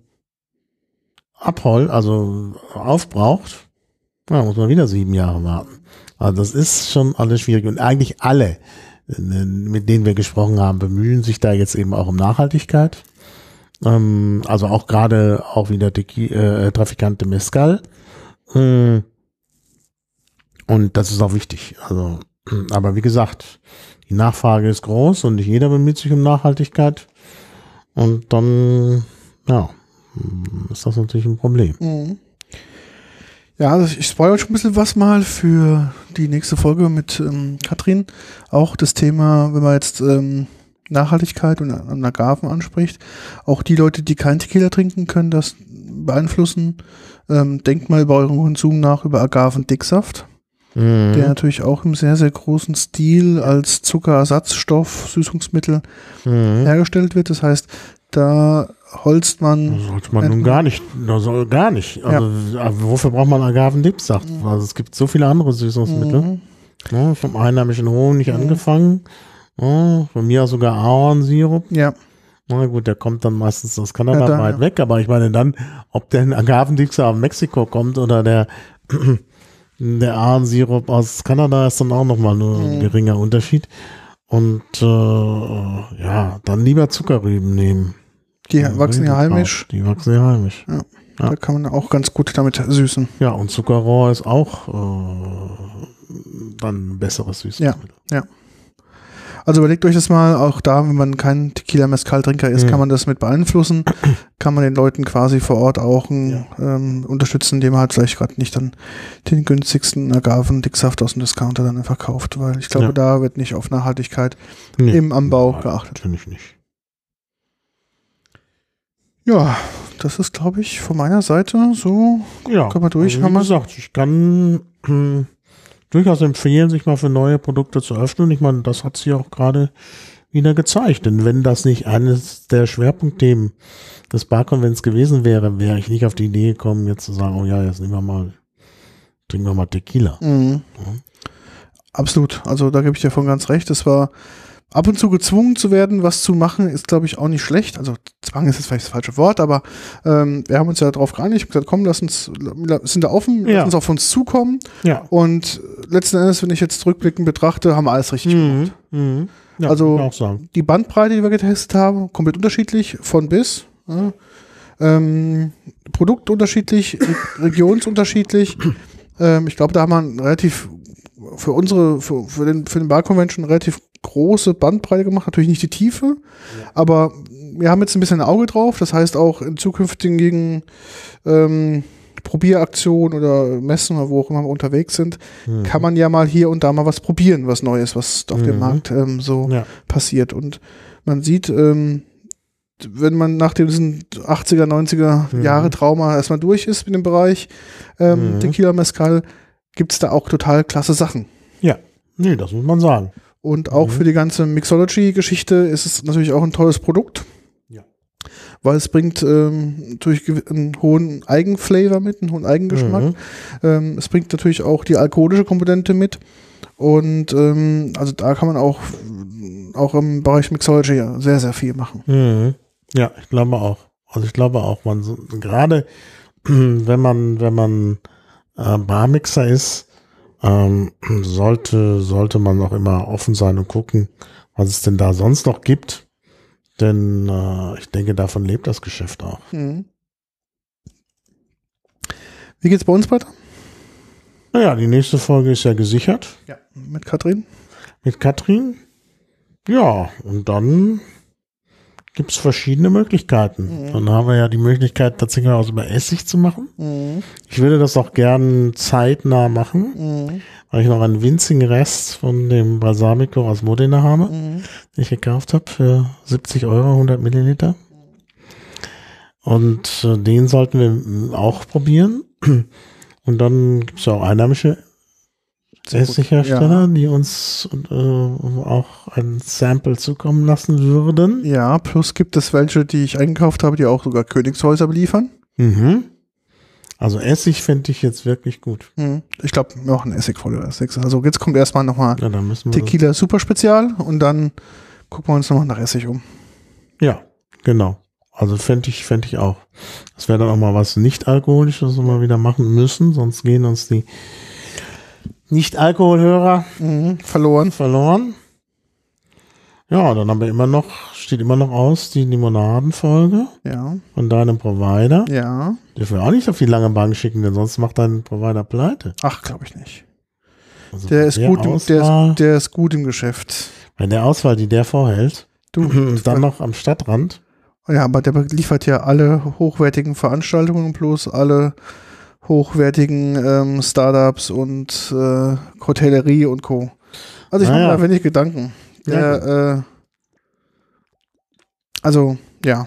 abhol, also aufbraucht, ja, muss man wieder sieben Jahre warten. Also das ist schon alles schwierig. Und eigentlich alle, äh, mit denen wir gesprochen haben, bemühen sich da jetzt eben auch um Nachhaltigkeit. Ähm, also auch gerade auch wieder äh, Trafikante Mescal. Ähm, und das ist auch wichtig. Also, aber wie gesagt, die Nachfrage ist groß und nicht jeder bemüht sich um Nachhaltigkeit. Und dann, ja, ist das natürlich ein Problem. Mhm. Ja, also ich spoilere schon ein bisschen was mal für die nächste Folge mit ähm, Katrin. Auch das Thema, wenn man jetzt ähm, Nachhaltigkeit und an Agaven anspricht, auch die Leute, die kein Tequila trinken, können das beeinflussen. Ähm, denkt mal über euren Konsum nach über Agavendicksaft, mhm. der natürlich auch im sehr, sehr großen Stil als Zuckerersatzstoff, Süßungsmittel mhm. hergestellt wird. Das heißt, da holzt man. Sollte man nun gar nicht, soll gar nicht. Also, ja. wofür braucht man Agavendipsaft? Mhm. Also es gibt so viele andere Süßungsmittel. Mhm. Ja, vom einheimischen Honig mhm. angefangen. Ja, von mir aus sogar Ahornsirup. Ja. Na gut, der kommt dann meistens aus Kanada Ja, da, weit ja. weg, aber ich meine dann, ob der Agavendixer aus Mexiko kommt oder der, der Ahrensirup aus Kanada ist dann auch nochmal nur Mhm. ein geringer Unterschied. Und äh, ja, dann lieber Zuckerrüben nehmen. Die wachsen ja heimisch. Die wachsen ja heimisch. Ja. Da kann man auch ganz gut damit süßen. Ja, und Zuckerrohr ist auch äh, dann ein besseres Süßungsmittel. Also überlegt euch das mal, auch da, wenn man kein Tequila-Mezcal-Trinker ist, Mhm. kann man das mit beeinflussen. kann man den Leuten quasi vor Ort auch ähm, ähm, unterstützen, indem man halt vielleicht gerade nicht dann den günstigsten Agaven-Dicksaft aus dem Discounter dann einfach kauft, weil ich glaube, Ja. da wird nicht auf Nachhaltigkeit Nee. im Anbau Nein, geachtet. Natürlich nicht. Ja, das ist, glaube ich, von meiner Seite so. Ja, Können wir durch, Also, wie gesagt, ich kann hm, durchaus empfehlen, sich mal für neue Produkte zu öffnen. Ich meine, das hat sich auch gerade wieder gezeigt. Denn wenn das nicht eines der Schwerpunktthemen des Barkonvents gewesen wäre, wäre ich nicht auf die Idee gekommen, jetzt zu sagen, oh ja, jetzt nehmen wir mal, trinken wir mal Tequila. Mhm. Absolut. Also da gebe ich dir von ganz recht. Es war ab und zu gezwungen zu werden, was zu machen, ist, glaube ich, auch nicht schlecht. Also Zwang ist jetzt vielleicht das falsche Wort, aber ähm, wir haben uns ja darauf geeinigt gesagt, komm, lass uns, sind da offen, Ja. lass uns auf uns zukommen. Ja. Und letzten Endes, wenn ich jetzt rückblickend betrachte, haben wir alles richtig gemacht. Mhm. Ja, Also-. Die Bandbreite, die wir getestet haben, komplett unterschiedlich, von bis. Ja. Ähm, Produkt unterschiedlich, Re regionsunterschiedlich. ähm, ich glaube, da haben wir relativ für unsere, für, für den, für den Bar Convention relativ große Bandbreite gemacht. Natürlich nicht die Tiefe, aber wir haben jetzt ein bisschen ein Auge drauf. Das heißt auch in zukünftigen ähm, Probieraktionen oder Messen oder wo auch immer wir unterwegs sind, Mhm. kann man ja mal hier und da mal was probieren, was Neues, was auf dem Mhm. Markt ähm, so Ja. passiert. Und man sieht, ähm, wenn man nach diesem 80er, 90er Mhm. Jahre Trauma erstmal durch ist mit dem Bereich ähm, Mhm. Tequila Mezcal, gibt es da auch total klasse Sachen. Ja. Nee, das muss man sagen. Und auch Mhm. für die ganze Mixology-Geschichte ist es natürlich auch ein tolles Produkt. Ja. Weil es bringt ähm, natürlich einen hohen Eigenflavor mit, einen hohen Eigengeschmack. Mhm. Ähm, es bringt natürlich auch die alkoholische Komponente mit. Und ähm, also da kann man auch, auch im Bereich Mixology sehr, sehr viel machen. Mhm. Ja, ich glaube auch. Also ich glaube auch, man gerade wenn man wenn man äh, Barmixer ist, ähm, sollte sollte man auch immer offen sein und gucken, was es denn da sonst noch gibt. Denn äh, ich denke, davon lebt das Geschäft auch. Mhm. Wie geht's bei uns weiter? Naja, die nächste Folge ist ja gesichert Ja. Mit Katrin? mit Katrin. Ja, und dann gibt es verschiedene Möglichkeiten. Mhm. Dann haben wir ja die Möglichkeit, tatsächlich was über Essig zu machen. Mhm. Ich würde das auch gern zeitnah machen, Mhm. weil ich noch einen winzigen Rest von dem Balsamico aus Modena habe, Mhm. den ich gekauft habe für 70 Euro, 100 Milliliter. Und äh, den sollten wir auch probieren. Und dann gibt es ja auch einheimische Sehr gut. Essighersteller, die uns äh, auch ein Sample zukommen lassen würden. Ja, plus gibt es welche, die ich eingekauft habe, die auch sogar Königshäuser beliefern. Mhm. Also Essig fände ich jetzt wirklich gut. Mhm. Ich glaube, wir machen Essigfolge als nächstes. Also jetzt kommt erstmal nochmal Ja, wir. das- Tequila Super Spezial und dann gucken wir uns nochmal nach Essig um. Ja, genau. Also fände ich, fände ich auch. Das wäre dann auch mal was nicht-alkoholisches, was wir mal wieder machen müssen, sonst gehen uns die Nicht-Alkoholhörer Mhm. Verloren. verloren. Ja, dann haben wir immer noch, steht immer noch aus, die Limonadenfolge Ja, von deinem Provider. ja. Dürfen wir auch nicht auf die lange Bank schicken, denn sonst macht dein Provider pleite. Ach, glaube ich nicht. Also Der ist, gut im, der, der ist gut im Geschäft. bei der Auswahl, die der vorhält, Du, und dann noch am Stadtrand. Ja, aber der liefert ja alle hochwertigen Veranstaltungen plus alle hochwertigen ähm, Startups und äh, Hotellerie und Co. Also ich Ah, mache ja. mir wenig Gedanken. Ja, äh, also, ja.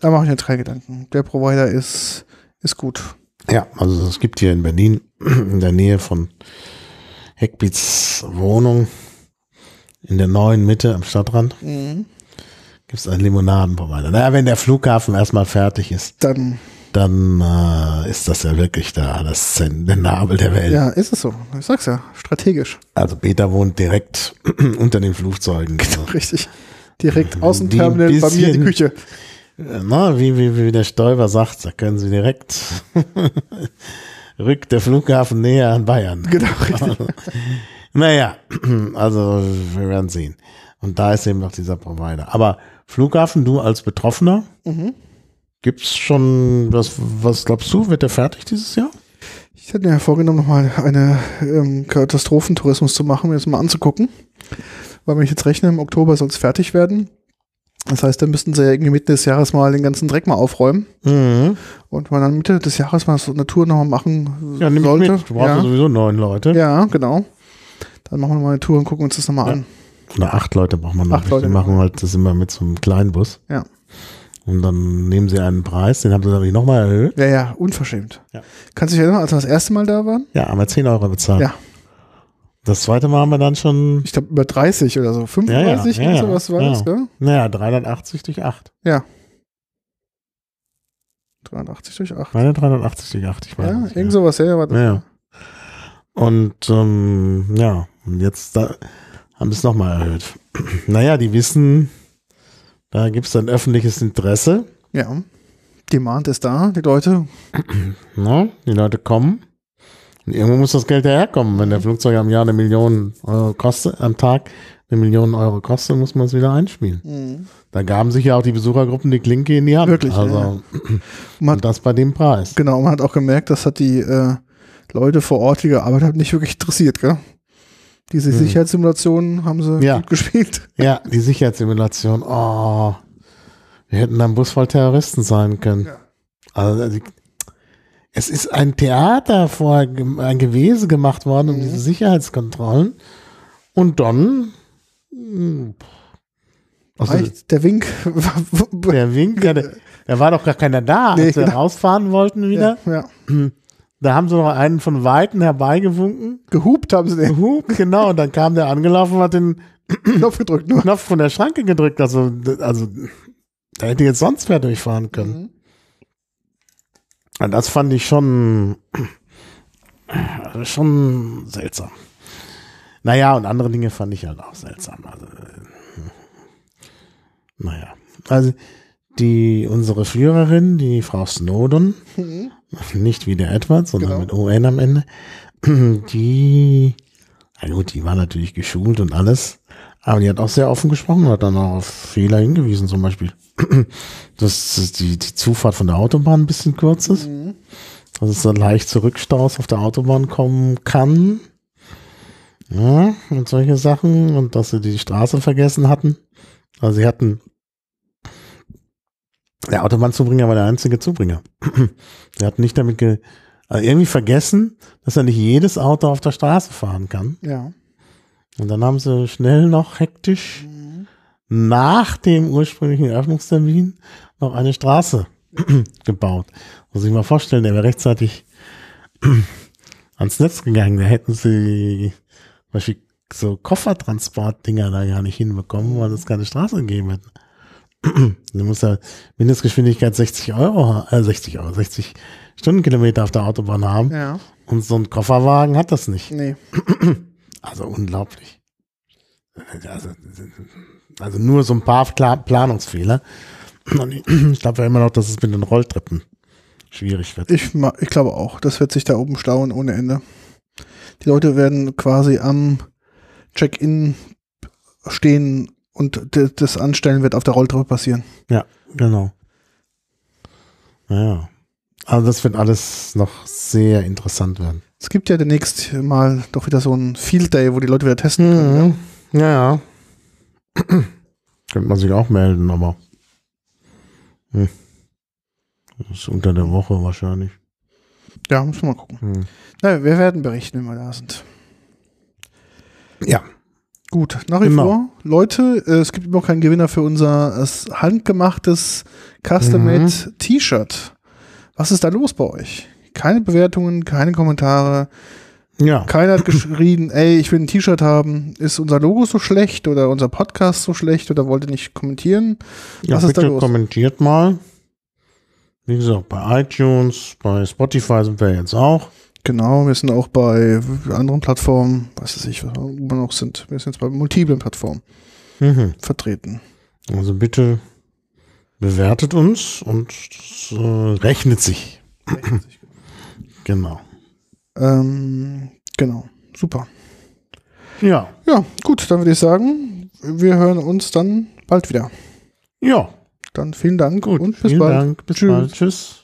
Da mache ich mir drei Gedanken. Der Provider ist, ist gut. Ja, also es gibt hier in Berlin in der Nähe von Heckbeats Wohnung in der neuen Mitte am Stadtrand Mhm. gibt es einen Limonadenprovider. Naja, wenn der Flughafen erstmal fertig ist, Dann, dann äh, ist das ja wirklich da, das Zen- der Nabel der Welt. ja, ist es so. Ich sag's ja, strategisch. Also Peter wohnt direkt unter den Flugzeugen. Also, Richtig. Direkt aus dem Wie ein Terminal bei mir in die bisschen- Küche. Na, wie, wie, wie der Stoiber sagt, da können Sie direkt rückt der Flughafen näher an Bayern. Genau, richtig. Naja, also wir werden sehen. Und da ist eben noch dieser Provider. Aber Flughafen, du als Betroffener, Mhm. Gibt's schon, was, was glaubst du, wird der fertig dieses Jahr? Ich hätte mir vorgenommen, nochmal eine ähm, Katastrophentourismus zu machen, mir das mal anzugucken. Weil wenn ich jetzt rechne, im Oktober soll es fertig werden. Das heißt, dann müssten sie ja irgendwie Mitte des Jahres mal den ganzen Dreck mal aufräumen. Mhm. Und man dann Mitte des Jahres mal so eine Tour nochmal machen Ja, sollte. mit. Du brauchst ja. sowieso neun Leute. ja, genau. Dann machen wir mal eine Tour und gucken uns das nochmal Ja. an. Oder acht Leute braucht man noch. Acht Leute, Die machen halt das immer mit so einem kleinen Bus. Ja. Und dann nehmen sie einen Preis, den haben sie natürlich nochmal erhöht. Ja, ja, unverschämt. Ja. Kannst du dich erinnern, als wir das erste Mal da waren? Ja, haben wir 10 Euro bezahlt. Ja. Das zweite Mal haben wir dann schon, Ich glaube über 30 oder so. 35 Ja, ja, oder ja, sowas war ja. das, gell? naja, 380 durch 8. Ja. 83 durch 8. Meine 380 durch 8, ich weiß Ja, nicht. irgend sowas, ja, war das. Ja. Und ähm, ja, und jetzt da, haben sie es nochmal erhöht. naja, die wissen, da gibt es ein öffentliches Interesse. Ja. Demand ist da, die Leute. Ne? Die Leute kommen. Und irgendwo muss das Geld herkommen. Wenn der Flugzeug am Jahr eine Million Euro kostet, am Tag eine Million Euro kostet, muss man es wieder einspielen. Da gaben sich ja auch die Besuchergruppen die Klinke in die Hand. Wirklich, Also, ja, Man, und das bei dem Preis. genau, man hat auch gemerkt, das hat die äh, Leute vor Ort, die gearbeitet haben, nicht wirklich interessiert, gell? Diese Hm. Sicherheitssimulationen haben sie Ja. gut gespielt. Ja, die Sicherheitssimulation. Oh, wir hätten ein Bus voll Terroristen sein können. Ja. Also, die, es ist ein Theater vorher, ein Gewese gemacht worden um diese Sicherheitskontrollen. Und dann, hm, also, Reicht der Wink. der Wink, ja, der, der war doch gar keiner da, Nee, als wir genau. rausfahren wollten wieder. ja, ja. Da haben sie noch einen von Weitem herbeigewunken. Gehupt haben sie den Hup, genau, und dann kam der angelaufen und hat den Knopf gedrückt. Nur. Knopf von der Schranke gedrückt. Also, also da hätte jetzt sonst wer durchfahren können. Mhm. Und das fand ich schon, äh, schon seltsam. Naja, und andere Dinge fand ich halt auch seltsam. Also, äh, naja, also die, unsere Führerin, die Frau Snowden, Mhm. Nicht wie der Edward, sondern Genau. mit ON am Ende, die, na gut, die war natürlich geschult und alles, aber die hat auch sehr offen gesprochen, hat dann auch auf Fehler hingewiesen, zum Beispiel, dass die, die Zufahrt von der Autobahn ein bisschen kurz ist, Mhm. dass es dann leicht zu Rückstaus auf der Autobahn kommen kann. Ja, und solche Sachen und dass sie die Straße vergessen hatten. Also sie hatten der Autobahnzubringer war der einzige Zubringer. Sie hatten nicht damit ge also irgendwie vergessen, dass er nicht jedes Auto auf der Straße fahren kann. Ja. Und dann haben sie schnell noch hektisch nach dem ursprünglichen Eröffnungstermin noch eine Straße gebaut. Muss ich mal vorstellen, der wäre rechtzeitig ans Netz gegangen. Da hätten sie zum Beispiel so Koffertransportdinger da gar nicht hinbekommen, weil es keine Straße gegeben hätte. Du musst ja Mindestgeschwindigkeit 60 Euro, äh 60 Euro, 60 Stundenkilometer auf der Autobahn haben. Ja. Und so ein Kofferwagen hat das nicht. Nee. Also unglaublich. Also, also nur so ein paar Pla Planungsfehler. Und ich glaube ja immer noch, dass es mit den Rolltreppen schwierig wird. Ich, ich glaube auch. Das wird sich da oben stauen ohne Ende. Die Leute werden quasi am Check-in stehen und das Anstellen wird auf der Rolltreppe passieren. Ja, genau. Naja. Also das wird alles noch sehr interessant werden. Es gibt ja demnächst mal doch wieder so einen Field Day, wo die Leute wieder testen können. Mhm. Ja, ja. Könnte man sich auch melden, aber hm. das ist unter der Woche wahrscheinlich. Ja, müssen wir mal gucken. Hm. Na, wir werden berichten, wenn wir da sind. Ja. Gut, nach wie Genau. vor, Leute, äh, es gibt immer noch keinen Gewinner für unser handgemachtes Custom-Made Mhm. T-Shirt. Was ist da los bei euch? Keine Bewertungen, keine Kommentare. Ja. Keiner hat geschrien, ey, ich will ein T-Shirt haben. Ist unser Logo so schlecht oder unser Podcast so schlecht oder wollt ihr nicht kommentieren? Ja, Was ist da bitte los? kommentiert mal. Wie gesagt, bei iTunes, bei Spotify sind wir jetzt auch. Genau, wir sind auch bei anderen Plattformen, was weiß ich, wo wir noch sind. Wir sind jetzt bei multiplen Plattformen Mhm. vertreten. Also bitte bewertet uns und äh, rechnet sich. genau. Ähm, genau. Super. Ja. Ja, gut, dann würde ich sagen, wir hören uns dann bald wieder. Ja. Dann vielen Dank Gut. und bis vielen bald. Dank. Bis Tschüss. bald. Tschüss.